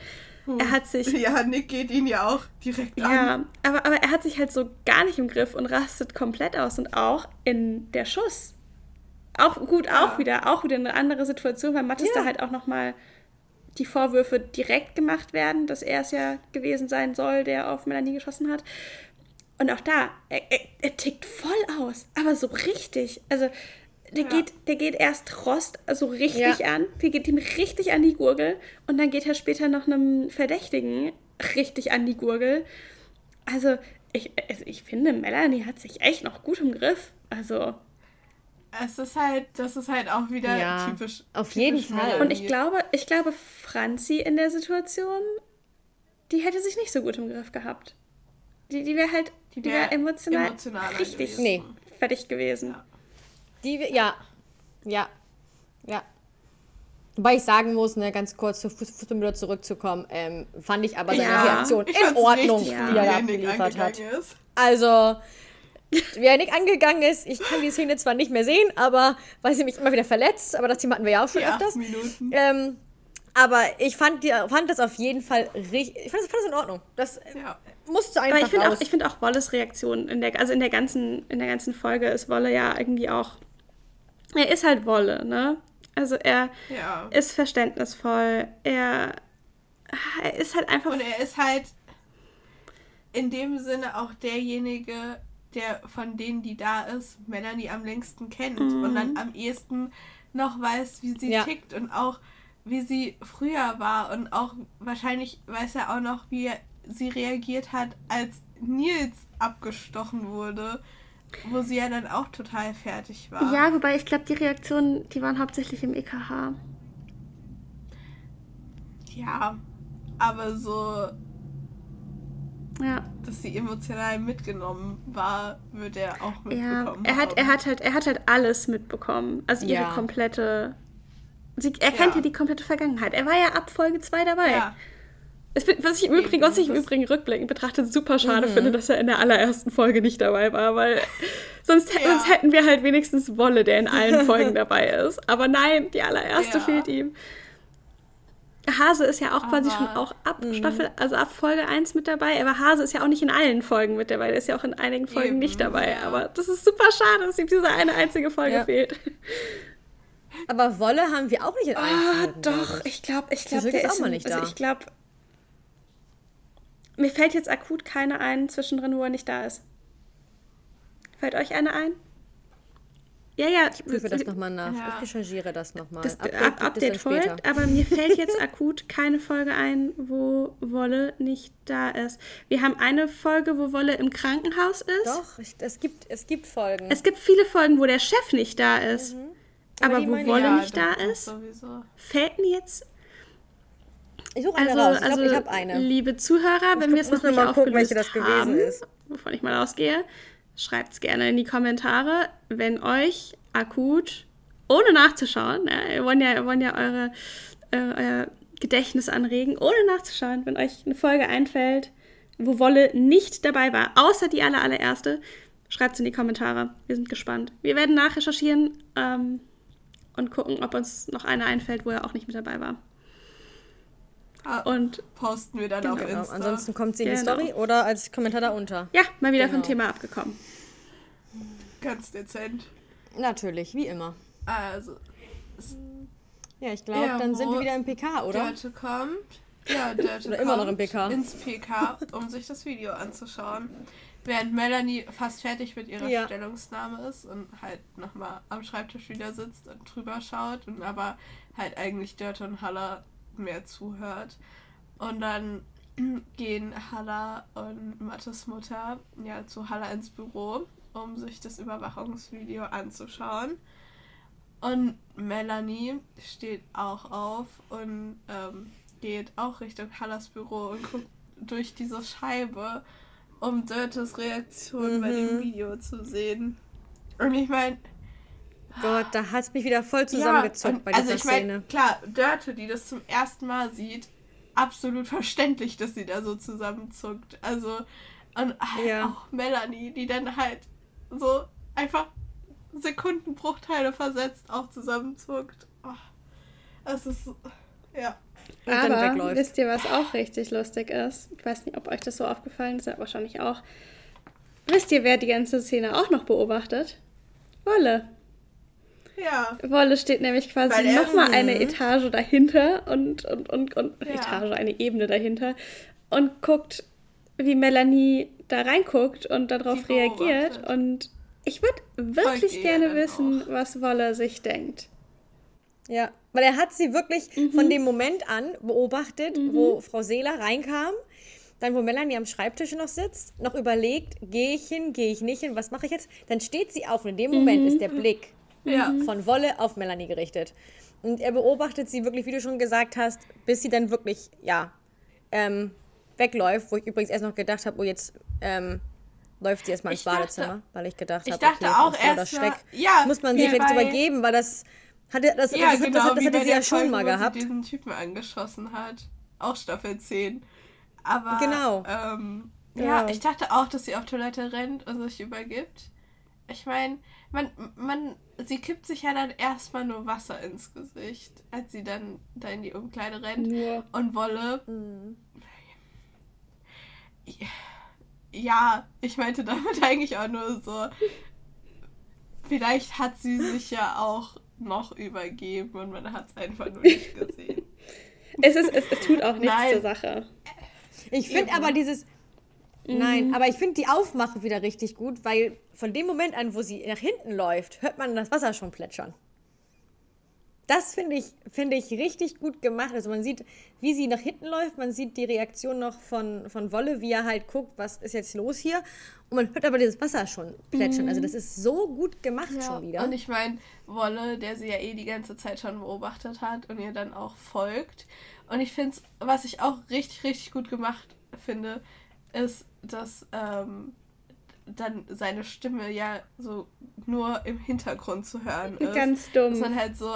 Er hat sich ja, Nick geht ihn ja auch direkt an. Ja, aber, aber er hat sich halt so gar nicht im Griff und rastet komplett aus und auch in der Schuss. Auch gut, auch Ja. wieder, auch wieder eine andere Situation, weil Mattes Ja. da halt auch nochmal die Vorwürfe direkt gemacht werden, dass er es ja gewesen sein soll, der auf Melanie geschossen hat. Und auch da, er, er, er tickt voll aus, aber so richtig. Also, der, Ja. geht, der geht erst Rost so richtig Ja. an, der geht ihm richtig an die Gurgel und dann geht er später noch einem Verdächtigen richtig an die Gurgel. Also ich, also ich finde, Melanie hat sich echt noch gut im Griff. Also, Es ist halt, das ist halt auch wieder Ja, typisch. auf typisch jeden Fall. Melanie. und ich glaube, ich glaube, Franzi in der Situation, die hätte sich nicht so gut im Griff gehabt. Die, die wäre halt, die, wär wäre emotional richtig gewesen. Nee. fertig gewesen. Ja. Die, ja, ja, ja. Wobei ich sagen muss, ne, ganz kurz zu Fuß- Fußballmüller zurückzukommen, ähm, fand ich aber seine Ja. Reaktion in Ordnung, richtig Ja. gut, wie er da abgeliefert hat. ist. Also, wie er nicht angegangen ist, ich kann die Szene zwar nicht mehr sehen, aber weil sie mich immer wieder verletzt, aber das Thema hatten wir ja auch schon Ja, öfters. Minuten. Ähm, aber ich fand, die, fand das auf jeden Fall richtig, ich fand das, fand das in Ordnung. Das Ja. musste einfach Aber ich finde raus. auch, ich finde auch Wolles Reaktion in der, also in der ganzen, in der ganzen Folge ist Wolle ja irgendwie auch, er ist halt Wolle, ne? Also er Ja. ist verständnisvoll, er, er ist halt einfach Und er ist halt in dem Sinne auch derjenige, der von denen, die da ist, Melanie am längsten kennt und dann am ehesten noch weiß, wie sie Ja. tickt und auch wie sie früher war und auch wahrscheinlich weiß er auch noch, wie sie reagiert hat, als Nils abgestochen wurde, wo sie ja dann auch total fertig war. Ja, wobei ich glaube, die Reaktionen, die waren hauptsächlich im EKH. Ja, aber so, Ja, dass sie emotional mitgenommen war, wird er auch ja. mitbekommen Er hat, haben. er hat halt, er hat halt alles mitbekommen. Also ihre Ja. komplette. Sie, er kennt ja Ja. die komplette Vergangenheit. Er war ja ab Folge 2 dabei. Ja. Was ich im Übrigen, was ich im Übrigen rückblickend betrachtet super schade finde, dass er in der allerersten Folge nicht dabei war, weil sonst, Ja. sonst hätten wir halt wenigstens Wolle, der in allen Folgen dabei ist. Aber nein, die allererste Ja. fehlt ihm. Hase ist ja auch quasi Aber- schon auch ab Staffel, also ab Folge 1 mit dabei. Aber Hase ist ja auch nicht in allen Folgen mit dabei. Der ist ja auch in einigen Folgen Eben, nicht dabei. ja. Aber das ist super schade, dass ihm diese eine einzige Folge fehlt. aber Wolle haben wir auch nicht in allen Ah, Folgen, doch. Ich glaube, ich glaube, der ist auch mal nicht also da. ich glaube, mir fällt jetzt akut keine ein zwischendrin, wo er nicht da ist. Fällt euch eine ein? Ja, ja. Ich prüfe das nochmal nach. Ja. Ich recherchiere das nochmal. Das Update, Update, folgt, später. aber mir fällt jetzt akut keine Folge ein, wo Wolle nicht da ist. Wir haben eine Folge, wo Wolle im Krankenhaus ist. Doch, ich, es, gibt, es gibt Folgen. Es gibt viele Folgen, wo der Chef nicht da ist. Aber Aber die wo Wolle Ja, nicht da ist, Sowieso. fällt mir jetzt ich suche eine Also, raus. Ich also glaube, ich habe eine. liebe Zuhörer, wenn wir es noch nicht mal gucken, welche das gewesen haben, ist. wovon ich mal ausgehe, schreibt es gerne in die Kommentare, wenn euch akut, ohne nachzuschauen, ja, wir wollen ja, wir wollen ja eure, äh, euer Gedächtnis anregen, ohne nachzuschauen, wenn euch eine Folge einfällt, wo Wolle nicht dabei war, außer die aller, allererste, schreibt es in die Kommentare. Wir sind gespannt. Wir werden nachrecherchieren ähm, und gucken, ob uns noch eine einfällt, wo er auch nicht mit dabei war. Ah, Und posten wir dann auf Genau. Insta. Ansonsten kommt sie in die Genau. Story oder als Kommentar da unter. Ja, mal wieder vom Genau. Thema abgekommen. Ganz dezent. Natürlich, wie immer. Also, Ja, ich glaube, Ja, dann sind wir wieder im PK, oder? Dörte kommt. Ja, Dörte Oder immer noch kommt im PK. ins PK, um sich das Video anzuschauen. Während Melanie fast fertig mit ihrer Ja. Stellungnahme ist und halt nochmal am Schreibtisch wieder sitzt und drüber schaut und aber halt eigentlich Dörte und Halla mehr zuhört. Und dann gehen Halla und Mattes Mutter ja zu Halla ins Büro, um sich das Überwachungsvideo anzuschauen. Und Melanie steht auch auf und ähm, geht auch Richtung Hallas Büro und guckt durch diese Scheibe, um Dörtes Reaktion mhm. bei dem mhm. Video zu sehen. Und ich meine. Gott, da hat es mich wieder voll zusammengezuckt ja, bei dieser also ich mein, Szene. Klar, Dörte, die das zum ersten Mal sieht, absolut verständlich, dass sie da so zusammenzuckt. Also, und halt ja. auch Melanie, die dann halt so einfach Sekundenbruchteile versetzt auch zusammenzuckt. Oh, es ist, ja. Aber wisst ihr, was auch richtig lustig ist? Ich weiß nicht, ob euch das so aufgefallen ist, ja, wahrscheinlich auch. Wisst ihr, wer die ganze Szene auch noch beobachtet? Wolle. Ja. Wolle steht nämlich quasi nochmal eine Etage dahinter und, und, und, und ja. Etage, eine Ebene dahinter und guckt, wie Melanie da reinguckt und darauf reagiert. Und ich würde wirklich gerne wissen, auch. was Wolle sich denkt. Ja, weil er hat sie wirklich mhm. von dem Moment an beobachtet, mhm. wo Frau Seeler reinkam, dann wo Melanie am Schreibtisch noch sitzt, noch überlegt, gehe ich hin, gehe ich nicht hin, was mache ich jetzt? Dann steht sie auf und in dem Moment mhm. ist der Blick ja. von Wolle auf Melanie gerichtet. Und er beobachtet sie wirklich, wie du schon gesagt hast, bis sie dann wirklich, ja, ähm, wegläuft, wo ich übrigens erst noch gedacht habe, oh, jetzt ähm, läuft sie erstmal ins Badezimmer, dachte, weil ich gedacht habe, ich dachte okay, auch erst Schreck, ja, muss man sich jetzt übergeben, weil das hatte das, ja, das, genau, das, das, das hatte sie ja schon Folge, mal gehabt. Sie diesen Typen angeschossen hat, auch Staffel 10. Aber genau. Ähm, ja, ja, ich dachte auch, dass sie auf Toilette rennt und sich übergibt. Ich meine, man, man, sie kippt sich ja dann erstmal nur Wasser ins Gesicht, als sie dann da in die Umkleide rennt ja. und Wolle. Mhm. Ja, ich meinte damit eigentlich auch nur so, vielleicht hat sie sich ja auch noch übergeben und man hat es einfach nur nicht gesehen. es, ist, es, es tut auch nichts Nein. zur Sache. Ich finde aber dieses, Nein, mhm. aber ich finde die Aufmache wieder richtig gut, weil von dem Moment an, wo sie nach hinten läuft, hört man das Wasser schon plätschern. Das finde ich, find ich richtig gut gemacht. Also man sieht, wie sie nach hinten läuft, man sieht die Reaktion noch von, von Wolle, wie er halt guckt, was ist jetzt los hier. Und man hört aber dieses Wasser schon plätschern. Mhm. Also das ist so gut gemacht ja. schon wieder. Und ich meine, Wolle, der sie ja eh die ganze Zeit schon beobachtet hat und ihr dann auch folgt. Und ich finde es, was ich auch richtig, richtig gut gemacht finde, ist, dass ähm, dann seine Stimme ja so nur im Hintergrund zu hören ist. Ganz dumm. Dass man halt so,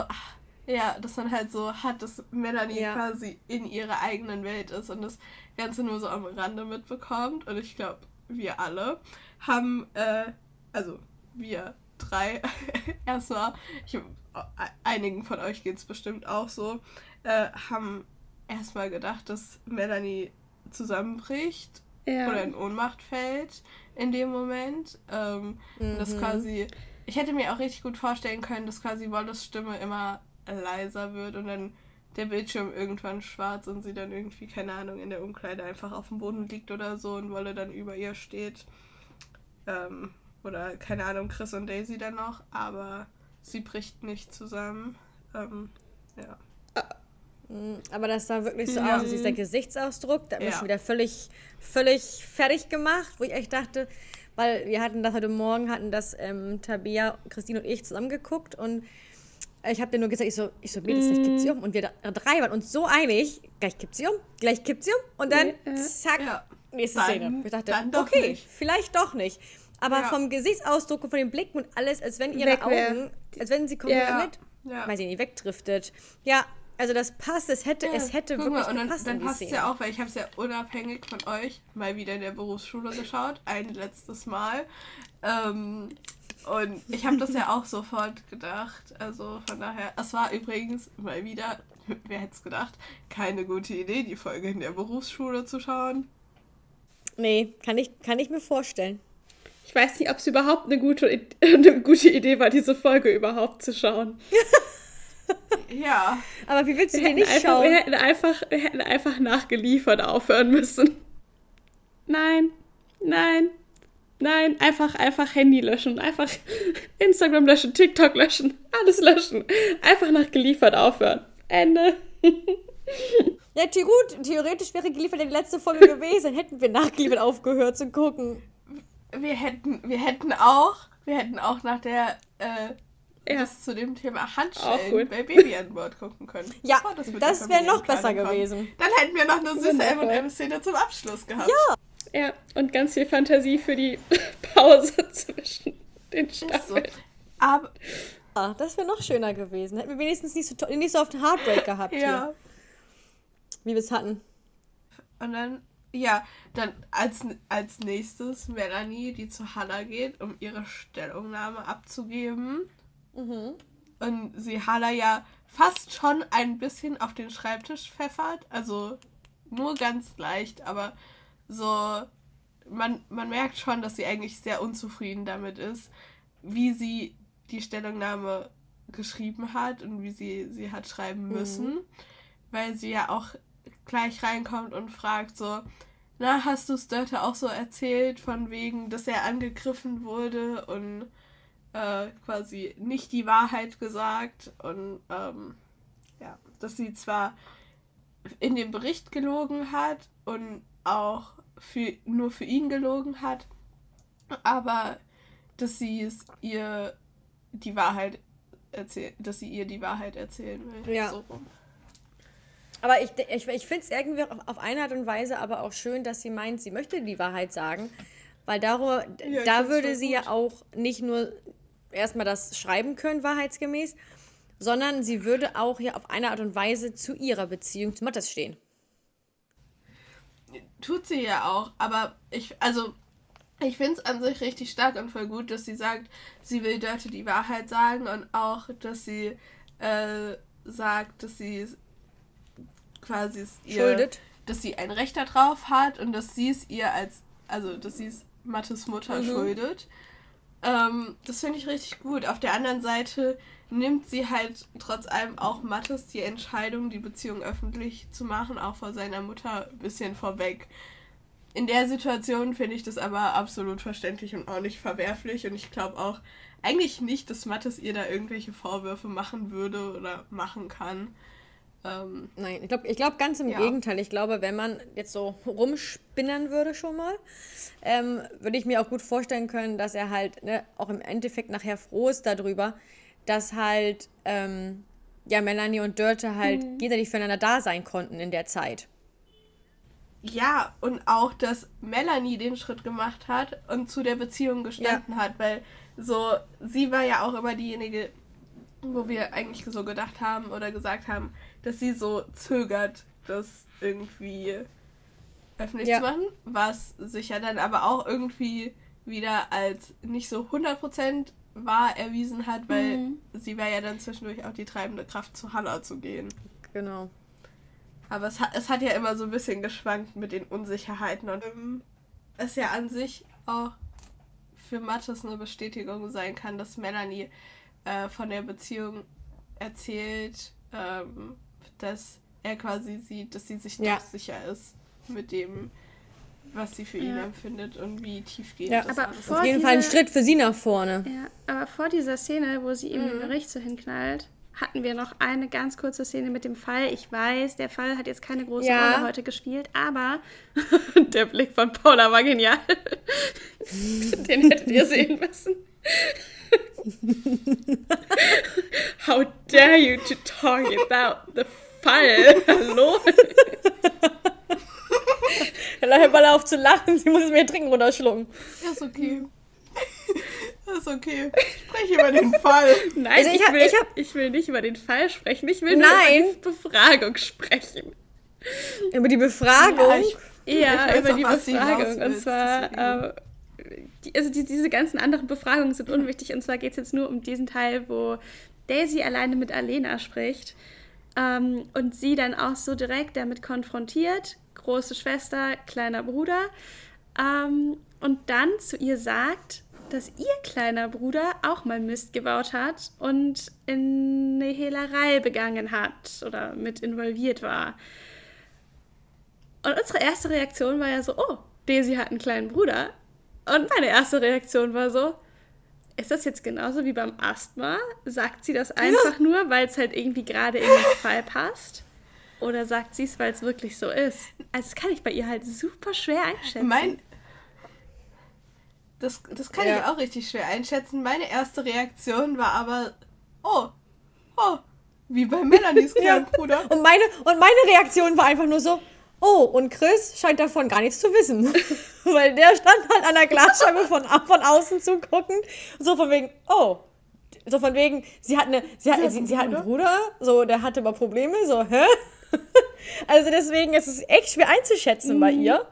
ja, dass man halt so hat, dass Melanie ja. quasi in ihrer eigenen Welt ist und das Ganze nur so am Rande mitbekommt. Und ich glaube, wir alle haben, äh, also wir drei, erstmal, ich, einigen von euch geht es bestimmt auch so, äh, haben erstmal gedacht, dass Melanie zusammenbricht ja. oder in Ohnmacht fällt in dem Moment. Ähm, mhm. Das quasi, ich hätte mir auch richtig gut vorstellen können, dass quasi Wallace Stimme immer leiser wird und dann der Bildschirm irgendwann schwarz und sie dann irgendwie, keine Ahnung, in der Umkleide einfach auf dem Boden liegt oder so und Wolle dann über ihr steht. Ähm, oder keine Ahnung, Chris und Daisy dann noch, aber sie bricht nicht zusammen. Ähm, ja. Mm, aber das sah wirklich so ja. aus. Das ist der Gesichtsausdruck. Der hat ja. mich schon wieder völlig, völlig fertig gemacht, wo ich echt dachte, weil wir hatten das heute Morgen, hatten das ähm, Tabea, Christine und ich zusammen geguckt und ich habe dir nur gesagt, ich so, ich so, Mädels, gleich kippt sie um. Und wir drei waren uns so einig, gleich kippt sie um, gleich kippt sie um und dann zack, ja. nächste dann, Szene. Ich dachte, okay, nicht. vielleicht doch nicht. Aber ja. vom Gesichtsausdruck und von den Blicken und alles, als wenn ihre Wegwehr. Augen, als wenn sie komplett, ja. ja. weiß ich nicht, wegdriftet. Ja, also das passt, es hätte, ja, es hätte wirklich mal, und dann, dann passt es ja auch, weil ich habe es ja unabhängig von euch mal wieder in der Berufsschule geschaut, ein letztes Mal. Ähm, und ich habe das ja auch sofort gedacht. Also von daher, es war übrigens mal wieder, wer hätte es gedacht, keine gute Idee, die Folge in der Berufsschule zu schauen. Nee, kann ich, kann ich mir vorstellen. Ich weiß nicht, ob es überhaupt eine gute, eine gute Idee war, diese Folge überhaupt zu schauen. Ja. Aber wie willst du die nicht einfach, schauen? Wir hätten, einfach, wir hätten einfach nachgeliefert aufhören müssen. Nein, nein, nein, einfach, einfach Handy löschen, einfach Instagram löschen, TikTok löschen, alles löschen. Einfach nachgeliefert aufhören. Ende. Ja, gut, theoretisch wäre geliefert die letzte Folge gewesen, hätten wir nachgeliefert aufgehört zu gucken. Wir hätten, wir hätten auch, wir hätten auch nach der äh, ja. das zu dem Thema Handschellen bei Baby an Bord gucken können. Ja, oh, das, das wäre noch besser gewesen. Dann hätten wir noch eine süße M&M-Szene zum Abschluss gehabt. Ja. Ja, und ganz viel Fantasie für die Pause zwischen den Staffeln. So. Aber ah, das wäre noch schöner gewesen. Hätten wir wenigstens nicht so, nicht so oft Heartbreak gehabt ja. hier. Wie wir es hatten. Und dann, ja, dann als, als nächstes Melanie, die zu Hannah geht, um ihre Stellungnahme abzugeben. Mhm. Und sie Hannah ja fast schon ein bisschen auf den Schreibtisch pfeffert. Also nur ganz leicht, aber so, man, man merkt schon, dass sie eigentlich sehr unzufrieden damit ist, wie sie die Stellungnahme geschrieben hat und wie sie sie hat schreiben mhm. müssen, mhm. weil sie ja auch gleich reinkommt und fragt so, na, hast du es Dörte auch so erzählt, von wegen, dass er angegriffen wurde und äh, quasi nicht die Wahrheit gesagt und ähm, ja, dass sie zwar in dem Bericht gelogen hat und auch für, nur für ihn gelogen hat, aber dass sie es ihr die Wahrheit erzählt, dass sie ihr die Wahrheit erzählen will. Ja. So aber ich, ich, ich finde es irgendwie auf eine Art und Weise aber auch schön, dass sie meint, sie möchte die Wahrheit sagen. Weil darüber, ja, da würde sie ja auch nicht nur erstmal das schreiben können, wahrheitsgemäß, sondern sie würde auch ja auf eine Art und Weise zu ihrer Beziehung zu Mattes stehen. Tut sie ja auch, aber ich, also, ich finde es an sich richtig stark und voll gut, dass sie sagt, sie will Dörte die Wahrheit sagen und auch, dass sie äh, sagt, dass sie quasi es ihr, Schuldet. dass sie ein Recht darauf hat und dass sie es ihr als, also, dass sie es Mattes Mutter mhm. schuldet. Ähm, das finde ich richtig gut. Auf der anderen Seite nimmt sie halt trotz allem auch Mattes die Entscheidung, die Beziehung öffentlich zu machen, auch vor seiner Mutter ein bisschen vorweg. In der Situation finde ich das aber absolut verständlich und auch nicht verwerflich und ich glaube auch eigentlich nicht, dass Mattes ihr da irgendwelche Vorwürfe machen würde oder machen kann. Ähm, Nein, ich glaube ich glaub ganz im ja. Gegenteil. Ich glaube, wenn man jetzt so rumspinnen würde schon mal, ähm, würde ich mir auch gut vorstellen können, dass er halt ne, auch im Endeffekt nachher froh ist darüber, dass halt ähm, ja Melanie und Dörte halt mhm. gegenseitig füreinander da sein konnten in der Zeit. Ja, und auch, dass Melanie den Schritt gemacht hat und zu der Beziehung gestanden ja. hat, weil so, sie war ja auch immer diejenige, wo wir eigentlich so gedacht haben oder gesagt haben, dass sie so zögert, das irgendwie öffentlich ja. zu machen, was sich ja dann aber auch irgendwie wieder als nicht so 100% wahr erwiesen hat, weil mhm. sie war ja dann zwischendurch auch die treibende Kraft zu Hannah zu gehen. Genau. Aber es hat, es hat ja immer so ein bisschen geschwankt mit den Unsicherheiten und ähm, es ja an sich auch für Mattes eine Bestätigung sein kann, dass Melanie äh, von der Beziehung erzählt, ähm, dass er quasi sieht, dass sie sich ja. doch sicher ist mit dem, was sie für ihn ja. empfindet und wie tiefgehend ja, das aber ist. Auf jeden dieser, Fall ein Schritt für sie nach vorne. Ja, aber vor dieser Szene, wo sie ihm mhm. den Bericht so hinknallt, hatten wir noch eine ganz kurze Szene mit dem Fall. Ich weiß, der Fall hat jetzt keine große ja. Rolle heute gespielt, aber der Blick von Paula war genial. den hättet ihr sehen müssen. How dare you to talk about the Fall? Hallo? Hör mal auf zu lachen, sie muss mir Trinken runterschlucken. Ist okay. Das ist okay. Ich spreche über den Fall. Nein, also ich, ich, will, ich, hab, ich will nicht über den Fall sprechen. Ich will nur Nein. über die Befragung sprechen. Über die Befragung? Ja, ich, ja über auch, die Befragung. Und zwar, äh, die, also die, diese ganzen anderen Befragungen sind unwichtig. Und zwar geht es jetzt nur um diesen Teil, wo Daisy alleine mit Alena spricht. Ähm, und sie dann auch so direkt damit konfrontiert. Große Schwester, kleiner Bruder. Ähm, und dann zu ihr sagt, dass ihr kleiner Bruder auch mal Mist gebaut hat und in eine Hehlerei begangen hat oder mit involviert war. Und unsere erste Reaktion war ja so, oh, Daisy hat einen kleinen Bruder. Und meine erste Reaktion war so, ist das jetzt genauso wie beim Asthma? Sagt sie das einfach ja. nur, weil es halt irgendwie gerade in den Fall passt? Oder sagt sie es, weil es wirklich so ist? Also das kann ich bei ihr halt super schwer einschätzen. Mein, das, das kann ja. ich auch richtig schwer einschätzen. Meine erste Reaktion war aber oh, oh, wie bei Melanies kleinen Bruder. Und meine, und meine Reaktion war einfach nur so, oh, und Chris scheint davon gar nichts zu wissen. Weil der stand halt an der Glasscheibe von, von außen zuguckend. So von wegen, oh. So von wegen, sie hat, eine, sie, hat, sie, einen sie hat einen Bruder? So, der hatte mal Probleme, so, hä? Also deswegen ist es echt schwer einzuschätzen bei ihr.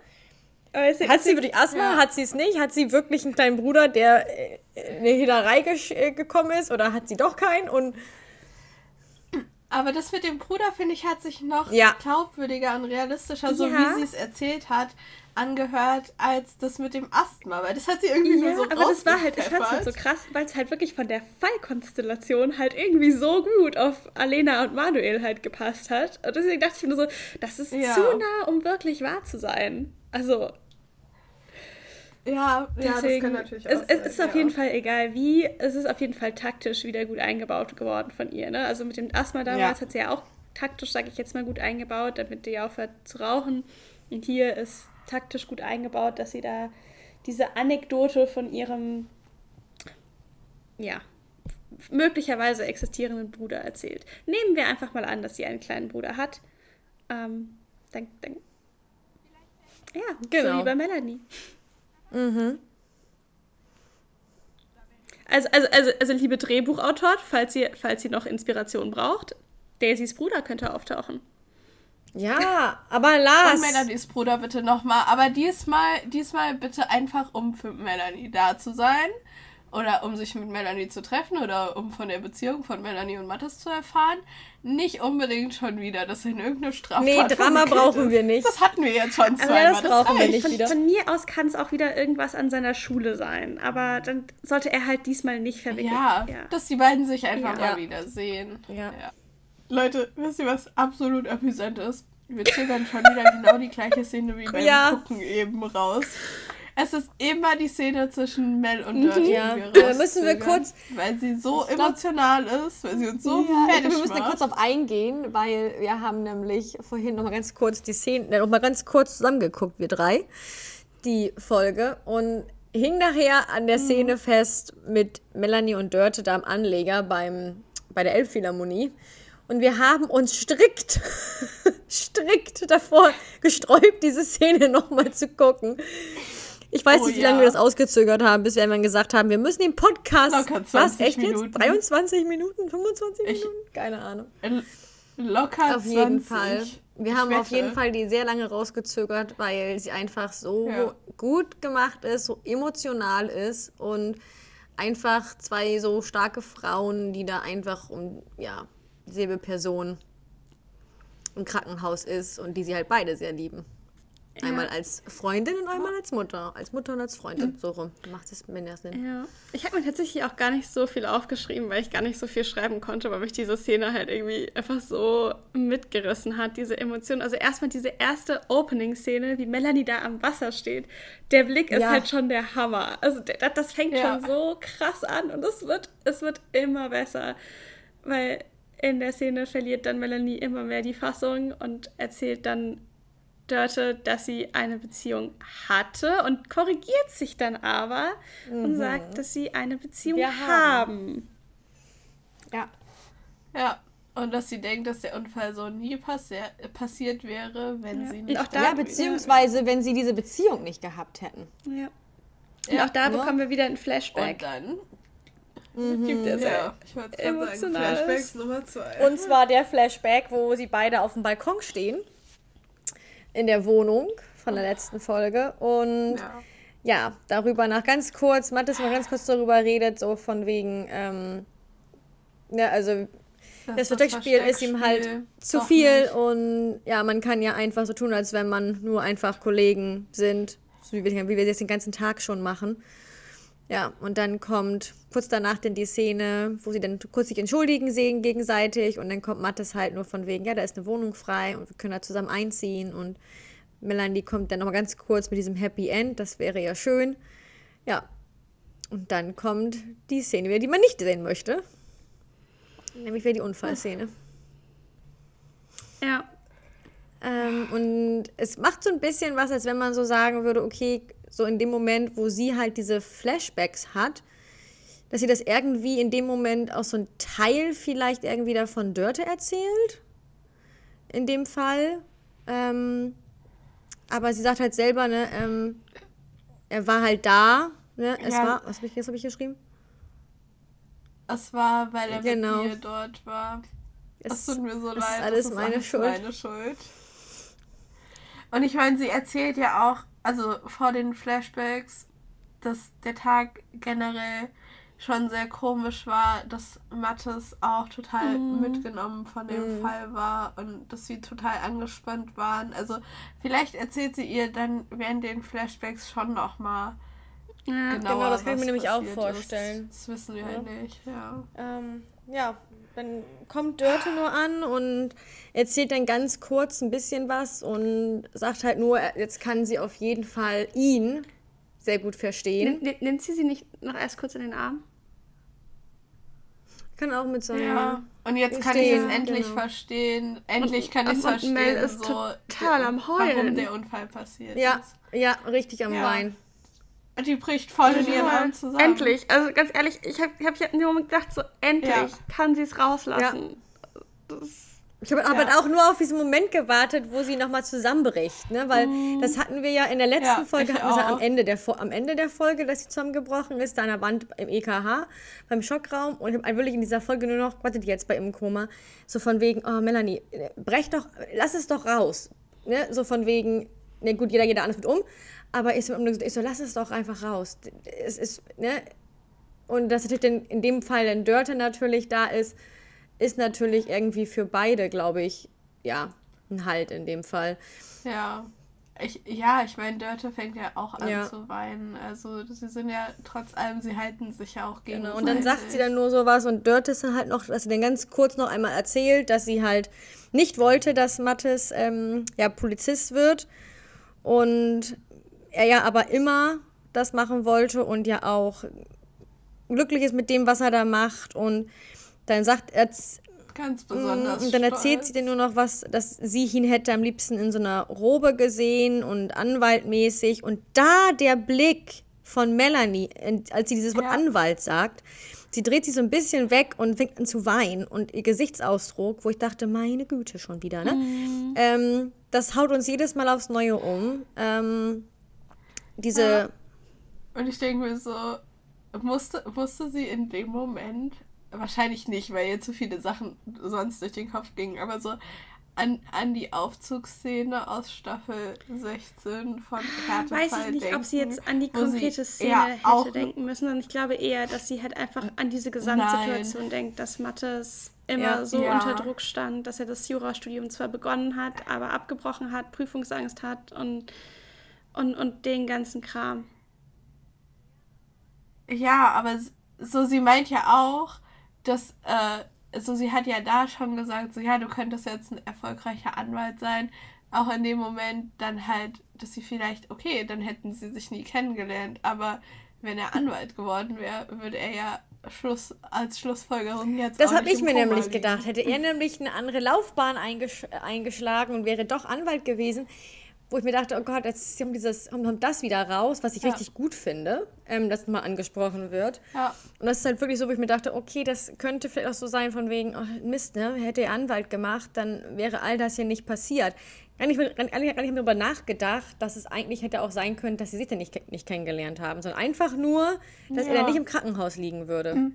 Hat sie wirklich Asthma? Ja. Hat sie es nicht? Hat sie wirklich einen kleinen Bruder, der äh, in eine gesch- äh, gekommen ist? Oder hat sie doch keinen? Und Aber das mit dem Bruder, finde ich, hat sich noch Ja. glaubwürdiger und realistischer, so Ja. wie sie es erzählt hat, angehört, als das mit dem Asthma. Weil das hat sie irgendwie Ja, nur so aber das war halt, ich fand's halt so krass, weil es halt wirklich von der Fallkonstellation halt irgendwie so gut auf Alena und Manuel halt gepasst hat. Und deswegen dachte ich mir nur so, das ist zu nah, um wirklich wahr zu sein. Also, Ja, ja, das deswegen, kann natürlich auch es, es sein, ist auf ja. jeden Fall egal wie, es ist auf jeden Fall taktisch wieder gut eingebaut geworden von ihr. Ne? Also mit dem Asthma damals Ja. hat sie ja auch taktisch, sage ich jetzt mal, gut eingebaut, damit die aufhört zu rauchen. Und hier ist taktisch gut eingebaut, dass sie da diese Anekdote von ihrem, ja, möglicherweise existierenden Bruder erzählt. Nehmen wir einfach mal an, dass sie einen kleinen Bruder hat. Ähm, dann, dann, ja, so Genau. wie bei Melanie. Also, also, also, also liebe Drehbuchautor, falls ihr, falls ihr noch Inspiration braucht, Daisys Bruder könnte auftauchen. ja, aber Und Lars. Melanies Bruder bitte nochmal. Aber diesmal, diesmal bitte einfach, um für Melanie da zu sein. Oder um sich mit Melanie zu treffen oder um von der Beziehung von Melanie und Mattes zu erfahren. Nicht unbedingt schon wieder, dass er in irgendeine Straftat Nee, Drama brauchen ist. wir nicht. Das hatten wir jetzt schon Aber zweimal. das brauchen wir reicht. nicht Von, wieder. von mir aus kann es auch wieder irgendwas an seiner Schule sein. Aber dann sollte er halt diesmal nicht verwickelt Ja, ja. dass die beiden sich einfach Ja. mal wieder sehen. Ja. Leute, wisst ihr, was absolut amüsant ist? Wir zögern schon wieder genau die gleiche Szene wie beim Ja. Gucken eben raus. Es ist immer die Szene zwischen Mel und Dirty. Mhm. Ja. rauszögern, müssen wir kurz- Weil sie so glaub- emotional ist, weil sie uns so Ja, fertig wir müssen da kurz auf eingehen, weil wir haben nämlich vorhin noch mal ganz kurz die Szene, äh, noch mal ganz kurz zusammengeguckt, wir drei, die Folge und hing nachher an der Szene fest mit Melanie und Dörte da am Anleger beim, bei der Elbphilharmonie. Und wir haben uns strikt, strikt davor gesträubt, diese Szene nochmal zu gucken. Ich weiß Oh nicht, wie ja. lange wir das ausgezögert haben, bis wir irgendwann gesagt haben, wir müssen den Podcast. Locker was? 20 Echt Minuten. jetzt? 23 Minuten? 25 Ich- Minuten? Keine Ahnung. L- Locker Auf jeden 20. Fall. Wir Ich haben auf jeden Fall die sehr lange rausgezögert, weil sie einfach so Ja. gut gemacht ist, so emotional ist und einfach zwei so starke Frauen, die da einfach um, ja, dieselbe Person im Krankenhaus ist und die sie halt beide sehr lieben. Einmal als Freundin und einmal als Mutter. Als Mutter und als Freundin. So rum. Macht es mehr Sinn. Ja. Ich habe mir tatsächlich auch gar nicht so viel aufgeschrieben, weil ich gar nicht so viel schreiben konnte, weil mich diese Szene halt irgendwie einfach so mitgerissen hat, diese Emotion. Also erstmal diese erste Opening-Szene, wie Melanie da am Wasser steht. Der Blick ist Ja. halt schon der Hammer. Also das- das fängt Ja. schon so krass an und es wird, es wird immer besser. Weil in der Szene verliert dann Melanie immer mehr die Fassung und erzählt dann Dörte, dass sie eine Beziehung hatte und korrigiert sich dann aber und sagt, dass sie eine Beziehung Wir haben. Ja. Ja. Und dass sie denkt, dass der Unfall so nie passi passiert wäre, wenn Ja. sie Und nicht auch da- Ja, beziehungsweise, wenn sie diese Beziehung nicht gehabt hätten. Ja. Und Ja, auch da ne? bekommen wir wieder ein Und Flashback. dann. Gibt es Ja, ich wollte sagen, Flashbacks. Nummer zwei. Und zwar der Flashback, wo sie beide auf dem Balkon stehen. In der Wohnung von der letzten Folge. Und ja, ja. darüber nach ganz kurz, Mathis mal ganz kurz darüber redet, so von wegen, ähm, ja, also das Versteckspiel ist ihm halt zu doch viel nicht. und ja, man kann ja einfach so tun, als wenn man nur einfach Kollegen sind, so wie wir, wie wir das den ganzen Tag schon machen. Ja, und dann kommt kurz danach dann die Szene, wo sie dann kurz sich entschuldigen sehen gegenseitig und dann kommt Mattes halt nur von wegen, ja, da ist eine Wohnung frei und wir können da zusammen einziehen und Melanie kommt dann nochmal ganz kurz mit diesem Happy End, das wäre ja schön. Ja, und dann kommt die Szene wieder, die man nicht sehen möchte. Nämlich wieder die Unfallszene. Ja. Ähm, und es macht so ein bisschen was, als wenn man so sagen würde, okay, so in dem Moment, wo sie halt diese Flashbacks hat, dass sie das irgendwie in dem Moment auch so ein Teil vielleicht irgendwie davon Dörte erzählt. In dem Fall. Ähm, aber sie sagt halt selber, ne, ähm, er war halt da. Ne? Es Ja. war, was habe ich, hab ich geschrieben? Es war, weil er Genau. mit mir dort war. Es Es- tut mir so leid. ist alles es meine alles Schuld. meine Schuld. Und ich meine, sie erzählt ja auch, also vor den Flashbacks, dass der Tag generell schon sehr komisch war, dass Mattes auch total Mhm. mitgenommen von dem Fall war und dass sie total angespannt waren. Also vielleicht erzählt sie ihr dann während den Flashbacks schon nochmal Ja, genauer, genau, das kann ich mir nämlich auch vorstellen. Ist. Das wissen wir ja nicht, ja. Ähm, ja, dann kommt Dörte nur an und erzählt dann ganz kurz ein bisschen was und sagt halt nur, jetzt kann sie auf jeden Fall ihn sehr gut verstehen. Nimm- Nimmt sie sie nicht noch erst kurz in den Arm? Kann auch mit sein. Ja. Und jetzt kann ich es endlich genau. verstehen. Endlich Und- kann ich es und verstehen, Mel ist so, total am Heulen. warum der Unfall passiert Ja, ist. ja, richtig am Ja. Wein. Die bricht voll in ihren Arm zusammen. Endlich. Also ganz ehrlich, ich habe hab ja in dem Moment gedacht, so endlich Ja. kann sie es rauslassen. Das, Ich habe aber auch nur auf diesen Moment gewartet, wo sie nochmal zusammenbricht, ne? Weil das hatten wir ja in der letzten Ja, Folge, hatten wir es ja am. Ende, der, am Ende der Folge, dass sie zusammengebrochen ist, da an der Wand im EKH, beim Schockraum. Und ich habe wirklich in dieser Folge nur noch, wartet jetzt bei im Koma, so von wegen, oh Melanie, brech doch, lass es doch raus. Ne? So von wegen, ne gut, jeder, jeder anders mit um. Aber ich so, ich so, lass es doch einfach raus. Es ist, ne? Und dass natürlich dann in dem Fall dann Dörte natürlich da ist, ist natürlich irgendwie für beide, glaube ich, ja, ein Halt in dem Fall. Ja. Ich, ja, ich meine, Dörte fängt ja auch an Ja. zu weinen. Also sie sind ja trotz allem, sie halten sich ja auch gegenseitig. Genau. Und dann sagt sie dann nur sowas und Dörte ist dann halt noch, dass sie dann ganz kurz noch einmal erzählt, dass sie halt nicht wollte, dass Mattes ähm, ja, Polizist wird und er ja aber immer das machen wollte und ja auch glücklich ist mit dem, was er da macht und dann sagt er, Ganz besonders Mm, Und dann erzählt stolz. sie dir nur noch was, dass sie ihn hätte am liebsten in so einer Robe gesehen und anwaltmäßig. Und da der Blick von Melanie, als sie dieses Wort Ja. Anwalt sagt, sie dreht sich so ein bisschen weg und fängt an zu weinen. Und ihr Gesichtsausdruck, wo ich dachte, meine Güte, schon wieder, ne? Mhm. Ähm, das haut uns jedes Mal aufs Neue um. Ähm, diese, Ja. Und ich denke mir so, musste, musste sie in dem Moment, wahrscheinlich nicht, weil ihr zu viele Sachen sonst durch den Kopf gingen, aber so an, an die Aufzugsszene aus Staffel 16 von Härtefall weiß ich nicht, denken, ob sie jetzt an die konkrete Szene hätte denken müssen. Und ich glaube eher, dass sie halt einfach an diese Gesamtsituation denkt, dass Mattes immer Ja. so Ja. unter Druck stand, dass er das Jurastudium zwar begonnen hat, aber abgebrochen hat, Prüfungsangst hat und, und, und den ganzen Kram. Ja, aber so, sie meint ja auch, dass, äh, so, sie hat ja da schon gesagt, so, ja, du könntest jetzt ein erfolgreicher Anwalt sein. Auch in dem Moment dann halt, dass sie vielleicht, okay, dann hätten sie sich nie kennengelernt, aber wenn er Anwalt geworden wäre, würde er ja Schluss, als Schlussfolgerung jetzt das habe ich im mir Koma nämlich liegen. gedacht. Hätte er nämlich eine andere Laufbahn eingesch eingeschlagen und wäre doch Anwalt gewesen, wo ich mir dachte, oh Gott, jetzt kommt, dieses, kommt das wieder raus, was ich Ja. richtig gut finde, ähm, dass mal angesprochen wird. Ja, Und das ist halt wirklich so, wo ich mir dachte, okay, das könnte vielleicht auch so sein von wegen, oh, Mist, ne, hätte er Anwalt gemacht, dann wäre all das hier nicht passiert. Nicht, gar nicht, gar nicht darüber nachgedacht, dass es eigentlich hätte auch sein können, dass sie sich dann nicht, nicht kennengelernt haben, sondern einfach nur, dass er Ja. dann nicht im Krankenhaus liegen würde.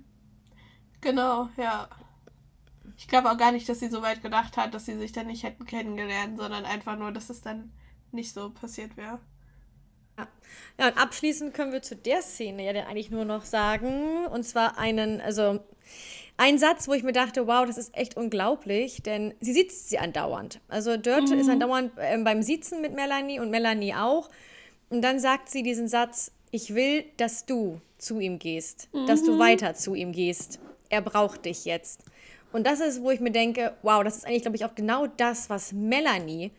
genau, ja. Ich glaube auch gar nicht, dass sie so weit gedacht hat, dass sie sich dann nicht hätten kennengelernt, sondern einfach nur, dass es dann nicht so passiert wäre. Ja, und abschließend können wir zu der Szene ja dann eigentlich nur noch sagen, und zwar einen, also ein Satz, wo ich mir dachte, wow, das ist echt unglaublich, denn sie sitzt sie andauernd. Also Dörte ist andauernd ähm, beim Sitzen mit Melanie und Melanie auch. Und dann sagt sie diesen Satz, ich will, dass du zu ihm gehst, dass du weiter zu ihm gehst. Er braucht dich jetzt. Und das ist, wo ich mir denke, wow, das ist eigentlich, glaube ich, auch genau das, was Melanie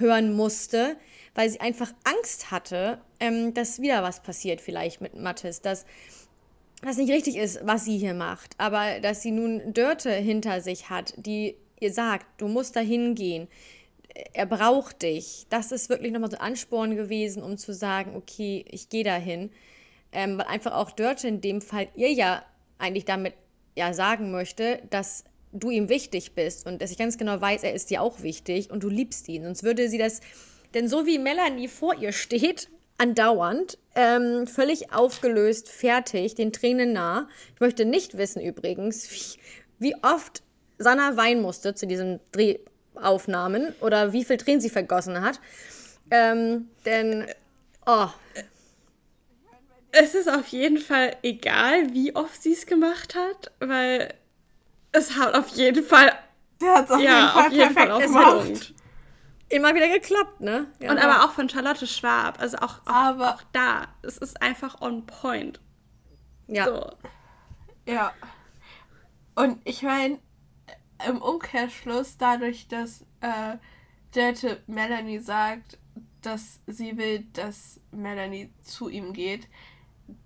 hören musste, weil sie einfach Angst hatte, ähm, dass wieder was passiert vielleicht mit Mathis, dass das nicht richtig ist, was sie hier macht, aber dass sie nun Dörte hinter sich hat, die ihr sagt, du musst da hingehen, er braucht dich. Das ist wirklich nochmal so Ansporn gewesen, um zu sagen, okay, ich gehe dahin. Ähm, weil einfach auch Dörte in dem Fall ihr ja eigentlich damit ja sagen möchte, dass du ihm wichtig bist und dass ich ganz genau weiß, er ist dir auch wichtig und du liebst ihn. Sonst würde sie das, denn so wie Melanie vor ihr steht, andauernd, ähm, völlig aufgelöst, fertig, den Tränen nah. Ich möchte nicht wissen übrigens, wie, wie oft Sanna weinen musste zu diesen Drehaufnahmen oder wie viel Tränen sie vergossen hat. Ähm, denn, oh. Es ist auf jeden Fall egal, wie oft sie es gemacht hat, weil es hat auf jeden Fall. Der hat es auf, ja, auf jeden Fall, auf jeden Fall gemacht. Immer wieder geklappt, ne? Ja. Und aber auch von Charlotte Schwab. Also auch, auch, aber, auch da. Es ist einfach on point. Ja. So. Ja. Und ich meine, im Umkehrschluss, dadurch, dass äh, Dörte Melanie sagt, dass sie will, dass Melanie zu ihm geht,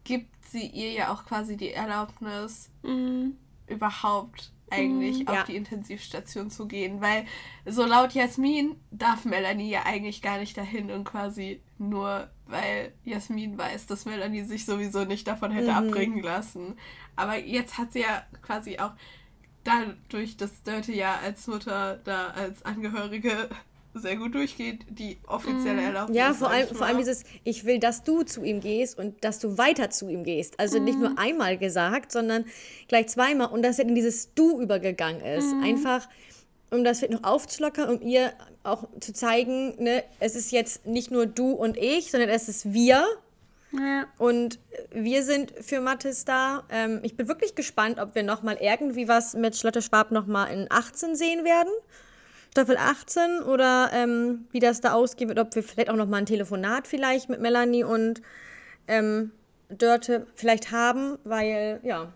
gibt sie ihr ja auch quasi die Erlaubnis, mhm. überhaupt eigentlich mhm, auf ja. die Intensivstation zu gehen, weil so laut Jasmin darf Melanie ja eigentlich gar nicht dahin und quasi nur, weil Jasmin weiß, dass Melanie sich sowieso nicht davon hätte mhm. abbringen lassen. Aber jetzt hat sie ja quasi auch dadurch, dass Dirty ja als Mutter da als Angehörige sehr gut durchgeht, die offizielle mhm. Erlaubnis. Ja, vor allem, vor allem dieses, ich will, dass du zu ihm gehst und dass du weiter zu ihm gehst. Also mhm. nicht nur mhm. einmal gesagt, sondern gleich zweimal und dass er in dieses Du übergegangen ist. Mhm. Einfach, um das noch aufzulockern, um ihr auch zu zeigen, ne, es ist jetzt nicht nur du und ich, sondern es ist wir. Ja. Und wir sind für Mathis da. Ähm, ich bin wirklich gespannt, ob wir nochmal irgendwie was mit Schlotte Schwab nochmal in 18 sehen werden. Staffel 18 oder ähm, wie das da ausgeht, wird, ob wir vielleicht auch noch mal ein Telefonat vielleicht mit Melanie und ähm, Dörte vielleicht haben, weil, ja,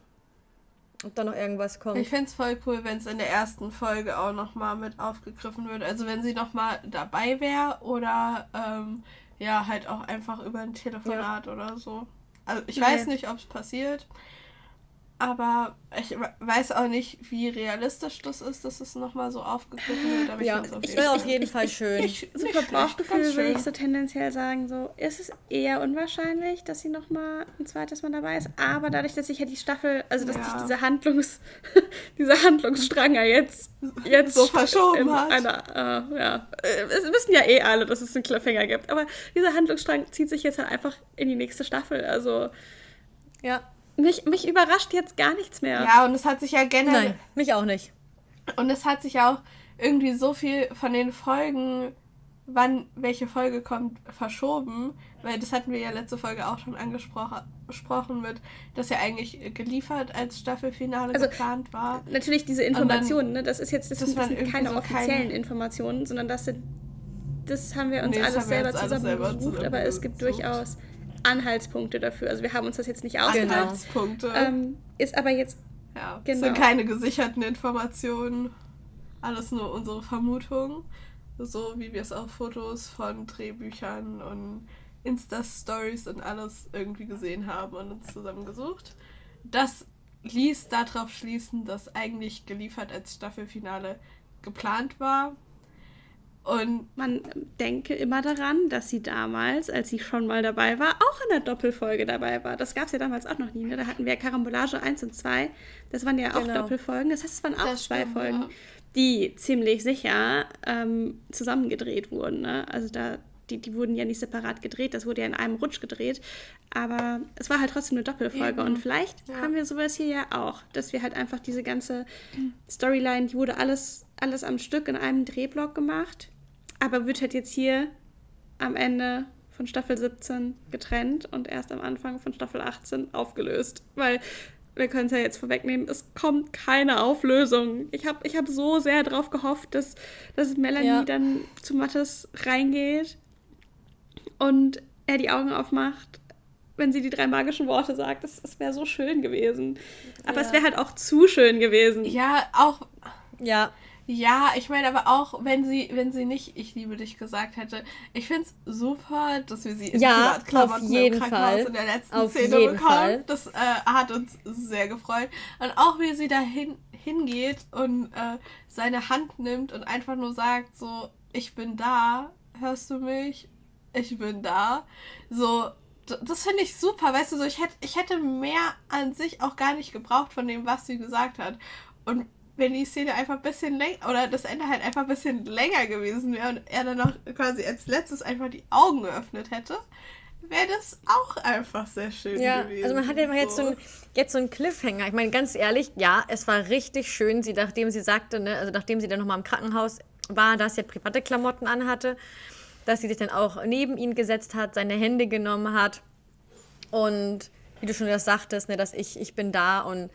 ob da noch irgendwas kommt. Ich fände es voll cool, wenn es in der ersten Folge auch noch mal mit aufgegriffen würde. Also wenn sie noch mal dabei wäre oder ähm, ja, halt auch einfach über ein Telefonat ja. oder so. Also ich okay. weiß nicht, ob es passiert. Aber ich weiß auch nicht, wie realistisch das ist, dass es nochmal so aufgegriffen wird. Aber ja, ich, will auf jeden Fall schön. Ich, so für Bauchgefühl würde ich so tendenziell sagen, so ist es eher unwahrscheinlich, dass sie nochmal ein zweites Mal dabei ist. Aber dadurch, dass sich ja die Staffel, also dass ja. sich diese Handlungs, dieser Handlungsstrang ja jetzt, jetzt so verschoben hat. Einer, äh, ja, es wissen ja eh alle, dass es einen Cliffhanger gibt. Aber dieser Handlungsstrang zieht sich jetzt halt einfach in die nächste Staffel. Also ja, mich, mich überrascht jetzt gar nichts mehr. Ja, und es hat sich ja generell. Nein, mich auch nicht. Und es hat sich auch irgendwie so viel von den Folgen, wann welche Folge kommt, verschoben. Weil das hatten wir ja letzte Folge auch schon angesprochen mit, dass ja eigentlich geliefert als Staffelfinale also, geplant war. Natürlich diese Informationen, dann, ne? Das ist jetzt das, das sind keine so offiziellen keine... Informationen, sondern das sind das haben wir uns nee, alles selber zusammengesucht, aber es gibt durchaus Anhaltspunkte dafür. Also wir haben uns das jetzt nicht ausgedacht. Anhaltspunkte. Ähm, ist aber jetzt. Ja, genau. sind keine gesicherten Informationen. Alles nur unsere Vermutung. So wie wir es auch Fotos von Drehbüchern und Insta-Stories und alles irgendwie gesehen haben und uns zusammengesucht. Das ließ darauf schließen, dass eigentlich geliefert als Staffelfinale geplant war. Und man denke immer daran, dass sie damals, als sie schon mal dabei war, auch in der Doppelfolge dabei war. Das gab es ja damals auch noch nie. Ne? Da hatten wir Karambolage 1 und 2. Das waren ja auch genau. Doppelfolgen. Das heißt, es waren auch das zwei stimmt, Folgen, ja. die ziemlich sicher ähm, zusammengedreht wurden. Ne? Also da, die, die wurden ja nicht separat gedreht, das wurde ja in einem Rutsch gedreht. Aber es war halt trotzdem eine Doppelfolge. Eben. Und vielleicht ja. haben wir sowas hier ja auch, dass wir halt einfach diese ganze Storyline, die wurde alles, alles am Stück in einem Drehblock gemacht aber wird halt jetzt hier am Ende von Staffel 17 getrennt und erst am Anfang von Staffel 18 aufgelöst. Weil wir können es ja jetzt vorwegnehmen, es kommt keine Auflösung. Ich habe ich hab so sehr darauf gehofft, dass, dass Melanie ja. dann zu Mattes reingeht und er die Augen aufmacht, wenn sie die drei magischen Worte sagt. Das, das wäre so schön gewesen. Aber ja. es wäre halt auch zu schön gewesen. Ja, auch. Ja, ja, ich meine aber auch, wenn sie, wenn sie nicht Ich liebe dich gesagt hätte, ich finde es super, dass wir sie in ja, Privatklamotten im Krankenhaus Fall. in der letzten auf Szene bekommen. Fall. Das äh, hat uns sehr gefreut. Und auch wie sie da hin, hingeht und äh, seine Hand nimmt und einfach nur sagt so, ich bin da, hörst du mich? Ich bin da. So, das finde ich super, weißt du, so ich hätte, ich hätte mehr an sich auch gar nicht gebraucht von dem, was sie gesagt hat. Und wenn die Szene einfach ein bisschen länger, oder das Ende halt einfach ein bisschen länger gewesen wäre und er dann noch quasi als letztes einfach die Augen geöffnet hätte, wäre das auch einfach sehr schön ja, gewesen. also man hat ja jetzt so, ein, jetzt so einen Cliffhanger. Ich meine, ganz ehrlich, ja, es war richtig schön, sie, nachdem sie sagte, ne, also nachdem sie dann nochmal im Krankenhaus war, dass sie private Klamotten anhatte, dass sie sich dann auch neben ihn gesetzt hat, seine Hände genommen hat und wie du schon das sagtest, ne, dass ich, ich bin da und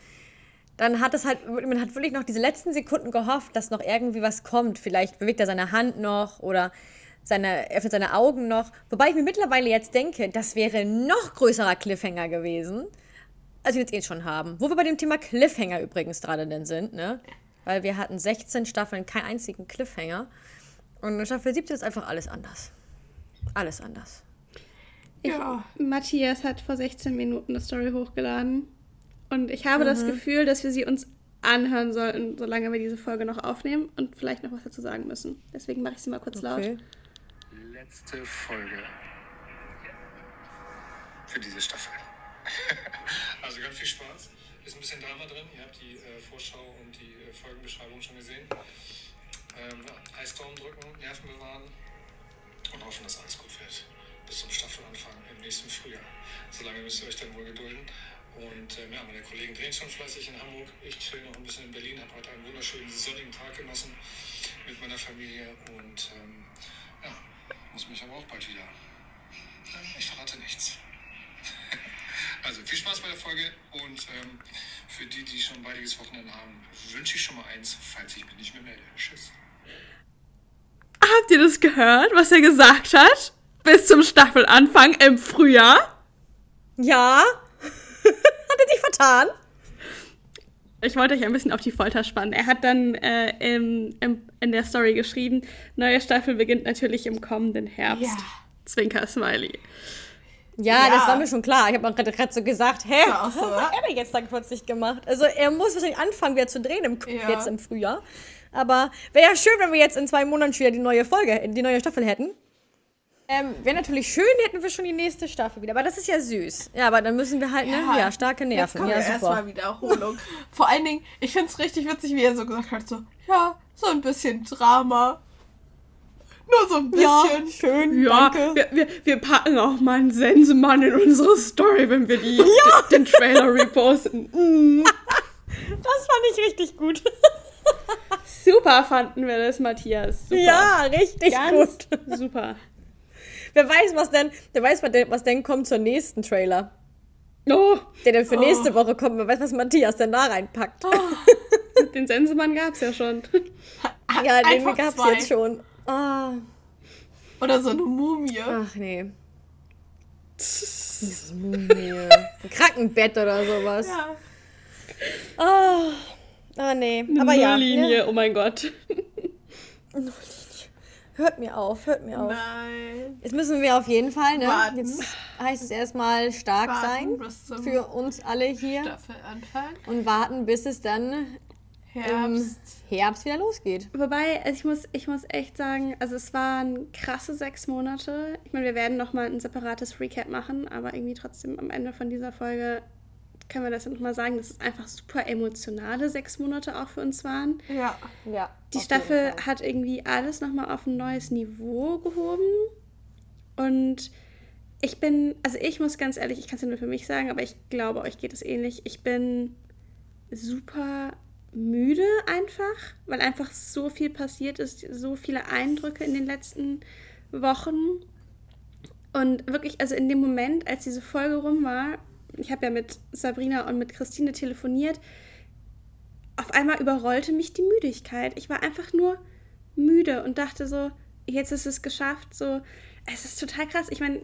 dann hat es halt, man hat wirklich noch diese letzten Sekunden gehofft, dass noch irgendwie was kommt. Vielleicht bewegt er seine Hand noch oder seine, öffnet seine Augen noch. Wobei ich mir mittlerweile jetzt denke, das wäre ein noch größerer Cliffhanger gewesen, als wir jetzt eh schon haben. Wo wir bei dem Thema Cliffhanger übrigens gerade denn sind, ne? Weil wir hatten 16 Staffeln, keinen einzigen Cliffhanger. Und in Staffel 17 ist einfach alles anders. Alles anders. Ich, ja. Matthias hat vor 16 Minuten eine Story hochgeladen. Und ich habe mhm. das Gefühl, dass wir sie uns anhören sollten, solange wir diese Folge noch aufnehmen und vielleicht noch was dazu sagen müssen. Deswegen mache ich sie mal kurz okay. laut. Letzte Folge für diese Staffel. also ganz viel Spaß. Ist ein bisschen Drama drin. Ihr habt die äh, Vorschau und die äh, Folgenbeschreibung schon gesehen. Ähm, ja, Eisdaumen drücken, Nerven bewahren und hoffen, dass alles gut wird. Bis zum Staffelanfang im nächsten Frühjahr. Solange müsst ihr euch dann wohl gedulden. Und äh, ja, meine Kollegen drehen schon fleißig in Hamburg. Ich chill noch ein bisschen in Berlin, habe heute einen wunderschönen sonnigen Tag genossen mit meiner Familie und ähm, ja, muss mich aber auch bald wieder. Ich verrate nichts. also viel Spaß bei der Folge und ähm, für die, die schon ein baldiges Wochenende haben, wünsche ich schon mal eins, falls ich mich nicht mehr melde. Tschüss. Habt ihr das gehört, was er gesagt hat? Bis zum Staffelanfang im Frühjahr? Ja. hat er sich vertan? Ich wollte euch ein bisschen auf die Folter spannen. Er hat dann äh, im, im, in der Story geschrieben, neue Staffel beginnt natürlich im kommenden Herbst. Ja. Zwinker Smiley. Ja, ja, das war mir schon klar. Ich habe gerade so gesagt, hä, was so, hat er denn jetzt dann plötzlich gemacht? Also er muss wahrscheinlich anfangen, wieder zu drehen im, ja. jetzt im Frühjahr. Aber wäre ja schön, wenn wir jetzt in zwei Monaten wieder die neue Folge, die neue Staffel hätten. Ähm, Wäre natürlich schön, hätten wir schon die nächste Staffel wieder. Aber das ist ja süß. Ja, aber dann müssen wir halt, ne? Ja, starke Nerven. Jetzt ja, super. Erstmal Wiederholung. Vor allen Dingen, ich finde es richtig witzig, wie er so gesagt hat: so, ja, so ein bisschen Drama. Nur so ein bisschen. Ja, schön, ja, danke. Wir, wir, wir packen auch mal einen Sensemann in unsere Story, wenn wir die, ja. den Trailer reposten. Mm. Das fand ich richtig gut. Super fanden wir das, Matthias. Super. Ja, richtig Ganz gut. Super. Wer weiß, was denn, wer weiß, was denn, was denn kommt zur nächsten Trailer. Oh. Der dann für nächste oh. Woche kommt. Wer weiß, was Matthias denn da reinpackt. Oh. Den Sensemann gab's ja schon. ja, den gab's zwei. jetzt schon. Oh. Oder so eine Mumie. Ach nee. Mumie. Ein Krankenbett oder sowas. Ja. Oh. Oh nee. Eine Aber ja. Linie, ne? oh mein Gott. Hört mir auf, hört mir auf. Nein. Jetzt müssen wir auf jeden Fall, ne? Warten. Jetzt heißt es erstmal stark warten sein für uns alle hier. Staffelanfang. Und warten, bis es dann Herbst. im Herbst wieder losgeht. Wobei, also ich muss, ich muss echt sagen, also es waren krasse sechs Monate. Ich meine, wir werden nochmal ein separates Recap machen, aber irgendwie trotzdem am Ende von dieser Folge können wir das nochmal sagen, dass es einfach super emotionale sechs Monate auch für uns waren. Ja. ja Die Staffel hat irgendwie alles nochmal auf ein neues Niveau gehoben. Und ich bin, also ich muss ganz ehrlich, ich kann es ja nur für mich sagen, aber ich glaube, euch geht es ähnlich. Ich bin super müde einfach, weil einfach so viel passiert ist, so viele Eindrücke in den letzten Wochen. Und wirklich, also in dem Moment, als diese Folge rum war, ich habe ja mit Sabrina und mit Christine telefoniert, auf einmal überrollte mich die Müdigkeit. Ich war einfach nur müde und dachte so, jetzt ist es geschafft. So, es ist total krass. Ich meine,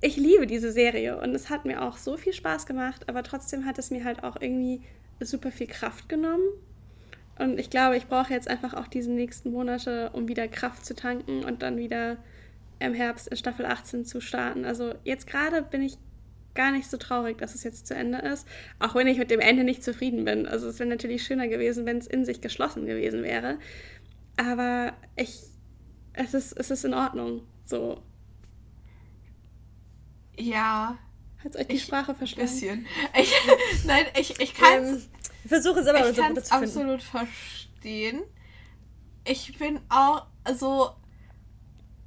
ich liebe diese Serie und es hat mir auch so viel Spaß gemacht, aber trotzdem hat es mir halt auch irgendwie super viel Kraft genommen. Und ich glaube, ich brauche jetzt einfach auch diese nächsten Monate, um wieder Kraft zu tanken und dann wieder im Herbst in Staffel 18 zu starten. Also jetzt gerade bin ich gar nicht so traurig, dass es jetzt zu Ende ist. Auch wenn ich mit dem Ende nicht zufrieden bin. Also es wäre natürlich schöner gewesen, wenn es in sich geschlossen gewesen wäre. Aber ich, es ist, es ist in Ordnung. So. Ja. Hat euch die Ich- Sprache verschlagen? Bisschen. Ich, nein, ich, ich kann es Ähm, versuche es aber ich so kann gut es zu finden. absolut verstehen. Ich bin auch, also,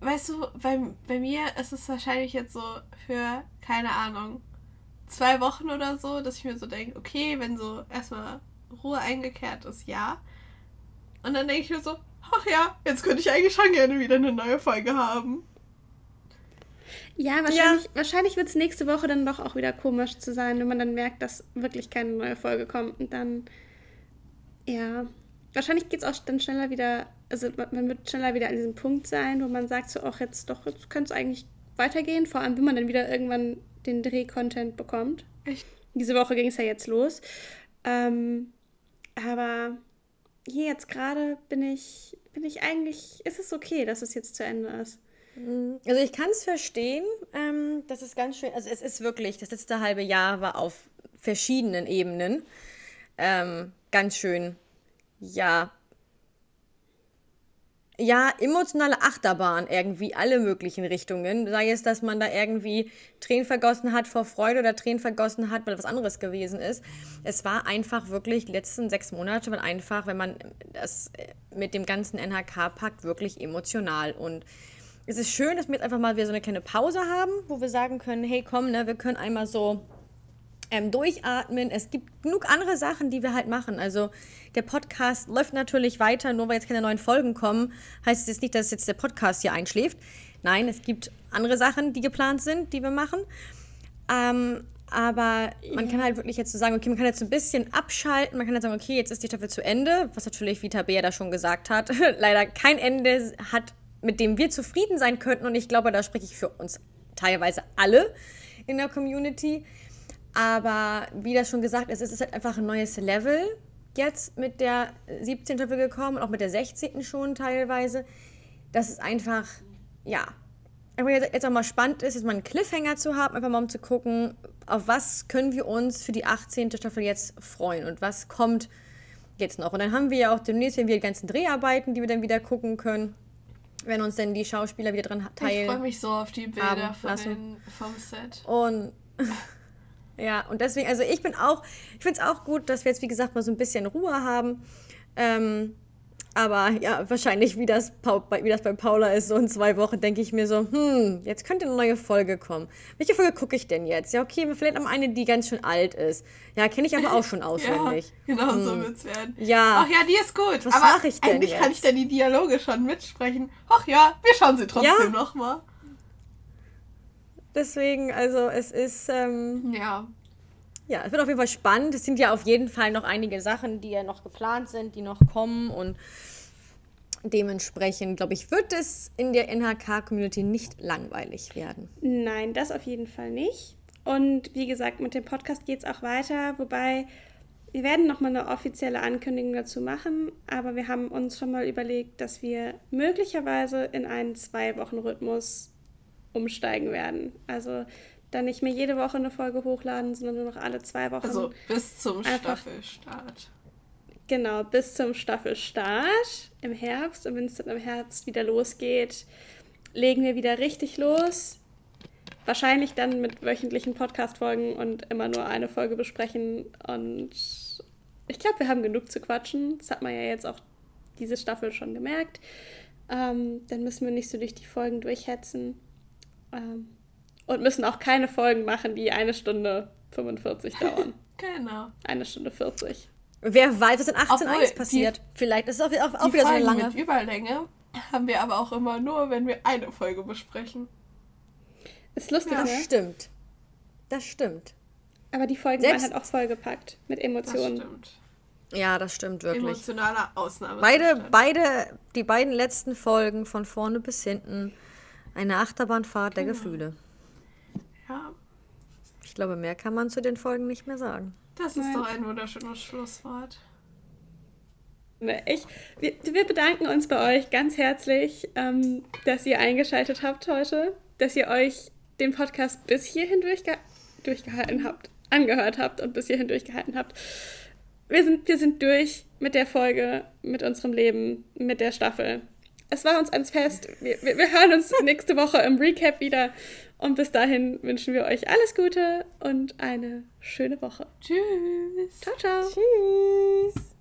weißt du, bei, bei mir ist es wahrscheinlich jetzt so für, keine Ahnung, zwei Wochen oder so, dass ich mir so denke, okay, wenn so erstmal Ruhe eingekehrt ist, ja. Und dann denke ich mir so, ach ja, jetzt könnte ich eigentlich schon gerne wieder eine neue Folge haben. Ja, wahrscheinlich, wahrscheinlich wird es nächste Woche dann doch auch wieder komisch zu sein, wenn man dann merkt, dass wirklich keine neue Folge kommt. Und dann, ja, wahrscheinlich geht es auch dann schneller wieder, also man wird schneller wieder an diesem Punkt sein, wo man sagt so, ach jetzt doch, jetzt könnte es eigentlich weitergehen. Vor allem, wenn man dann wieder irgendwann den Dreh-Content bekommt. Ich- Diese Woche ging es ja jetzt los. Ähm, aber hier jetzt gerade bin ich, bin ich eigentlich, ist es okay, dass es jetzt zu Ende ist. Also ich kann es verstehen, ähm, das ist ganz schön, also es ist wirklich, das letzte halbe Jahr war auf verschiedenen Ebenen ähm, ganz schön, ja, ja, emotionale Achterbahn irgendwie, alle möglichen Richtungen. Sei es, dass man da irgendwie Tränen vergossen hat vor Freude oder Tränen vergossen hat, weil was anderes gewesen ist. Es war einfach wirklich, die letzten sechs Monate waren einfach, wenn man das äh, mit dem ganzen NHK packt, wirklich emotional. Und es ist schön, dass wir jetzt einfach mal wieder so eine kleine Pause haben, wo wir sagen können, hey komm, ne, wir können einmal so ähm, durchatmen. Es gibt genug andere Sachen, die wir halt machen. Also der Podcast läuft natürlich weiter, nur weil jetzt keine neuen Folgen kommen, heißt es jetzt nicht, dass jetzt der Podcast hier einschläft. Nein, es gibt andere Sachen, die geplant sind, die wir machen. Ähm, aber man kann halt wirklich jetzt so sagen, okay, man kann jetzt so ein bisschen abschalten, man kann jetzt sagen, okay, jetzt ist die Staffel zu Ende, was natürlich, wie Tabea da schon gesagt hat, leider kein Ende hat, mit dem wir zufrieden sein könnten. Und ich glaube, da spreche ich für uns teilweise alle in der Community. Aber wie das schon gesagt ist, es ist halt einfach ein neues Level jetzt mit der 17. Staffel gekommen und auch mit der 16. schon teilweise. Das ist einfach, ja, aber jetzt, jetzt auch mal spannend ist, jetzt mal einen Cliffhanger zu haben, einfach mal um zu gucken, auf was können wir uns für die 18. Staffel jetzt freuen und was kommt jetzt noch. Und dann haben wir ja auch demnächst wieder die ganzen Dreharbeiten, die wir dann wieder gucken können, wenn uns dann die Schauspieler wieder dran Ich freue teilen. mich so auf die Bilder von den, vom Set. Und ja, und deswegen, also ich bin auch, ich finde es auch gut, dass wir jetzt, wie gesagt, mal so ein bisschen Ruhe haben. Ähm, aber ja, wahrscheinlich, wie das, wie das bei Paula ist, so in zwei Wochen denke ich mir so, hm, jetzt könnte eine neue Folge kommen. Welche Folge gucke ich denn jetzt? Ja, okay, vielleicht am eine, die ganz schön alt ist. Ja, kenne ich aber auch schon Ja, auswendig. genau so wird's werden. Hm. Ja. Ach ja, die ist gut. Was sag ich denn eigentlich kann jetzt? ich dann die Dialoge schon mitsprechen. Ach ja, wir schauen sie trotzdem Ja. nochmal. Deswegen, also es ist, ähm, Ja. Ja, es wird auf jeden Fall spannend. Es sind ja auf jeden Fall noch einige Sachen, die ja noch geplant sind, die noch kommen und dementsprechend, glaube ich, wird es in der NHK-Community nicht langweilig werden. Nein, das auf jeden Fall nicht. Und wie gesagt, mit dem Podcast geht es auch weiter, wobei wir werden nochmal eine offizielle Ankündigung dazu machen, aber wir haben uns schon mal überlegt, dass wir möglicherweise in einen Zwei-Wochen-Rhythmus umsteigen werden. Also dann nicht mehr jede Woche eine Folge hochladen, sondern nur noch alle zwei Wochen. Also bis zum Staffelstart. Genau, bis zum Staffelstart im Herbst. Und wenn es dann im Herbst wieder losgeht, legen wir wieder richtig los. Wahrscheinlich dann mit wöchentlichen Podcast-Folgen und immer nur eine Folge besprechen. Und ich glaube, wir haben genug zu quatschen. Das hat man ja jetzt auch diese Staffel schon gemerkt. Ähm, dann müssen wir nicht so durch die Folgen durchhetzen. Ähm, und müssen auch keine Folgen machen, die eine Stunde 45 dauern. Genau. eine Stunde 40. Wer weiß, was in 18.1 Obwohl, passiert. Vielleicht ist es auch, auch, auch Die wieder so eine Folgen lange. mit Überlänge haben wir aber auch immer nur, wenn wir eine Folge besprechen. Ist lustig, Ja. ne? Das stimmt. Das stimmt. Aber die Folgen Selbst- waren halt auch vollgepackt mit Das Emotionen. stimmt. Ja, das stimmt wirklich. Emotionaler Ausnahme. Beide, beide, die beiden letzten Folgen von vorne bis hinten, eine Achterbahnfahrt der Gefühle. Ja, Ich glaube, mehr kann man zu den Folgen nicht mehr sagen. das ist Nein. doch ein wunderschönes Schlusswort. Ich, wir, wir bedanken uns bei euch ganz herzlich, ähm, dass ihr eingeschaltet habt heute, dass ihr euch den Podcast bis hierhin durchge durchgehalten habt, angehört habt und bis hierhin durchgehalten habt. Wir sind, wir sind durch mit der Folge, mit unserem Leben, mit der Staffel. Es war uns ans Fest. Wir, wir, wir hören uns nächste Woche im Recap wieder Und bis dahin wünschen wir euch alles Gute und eine schöne Woche. Tschüss. Ciao, ciao. Tschüss.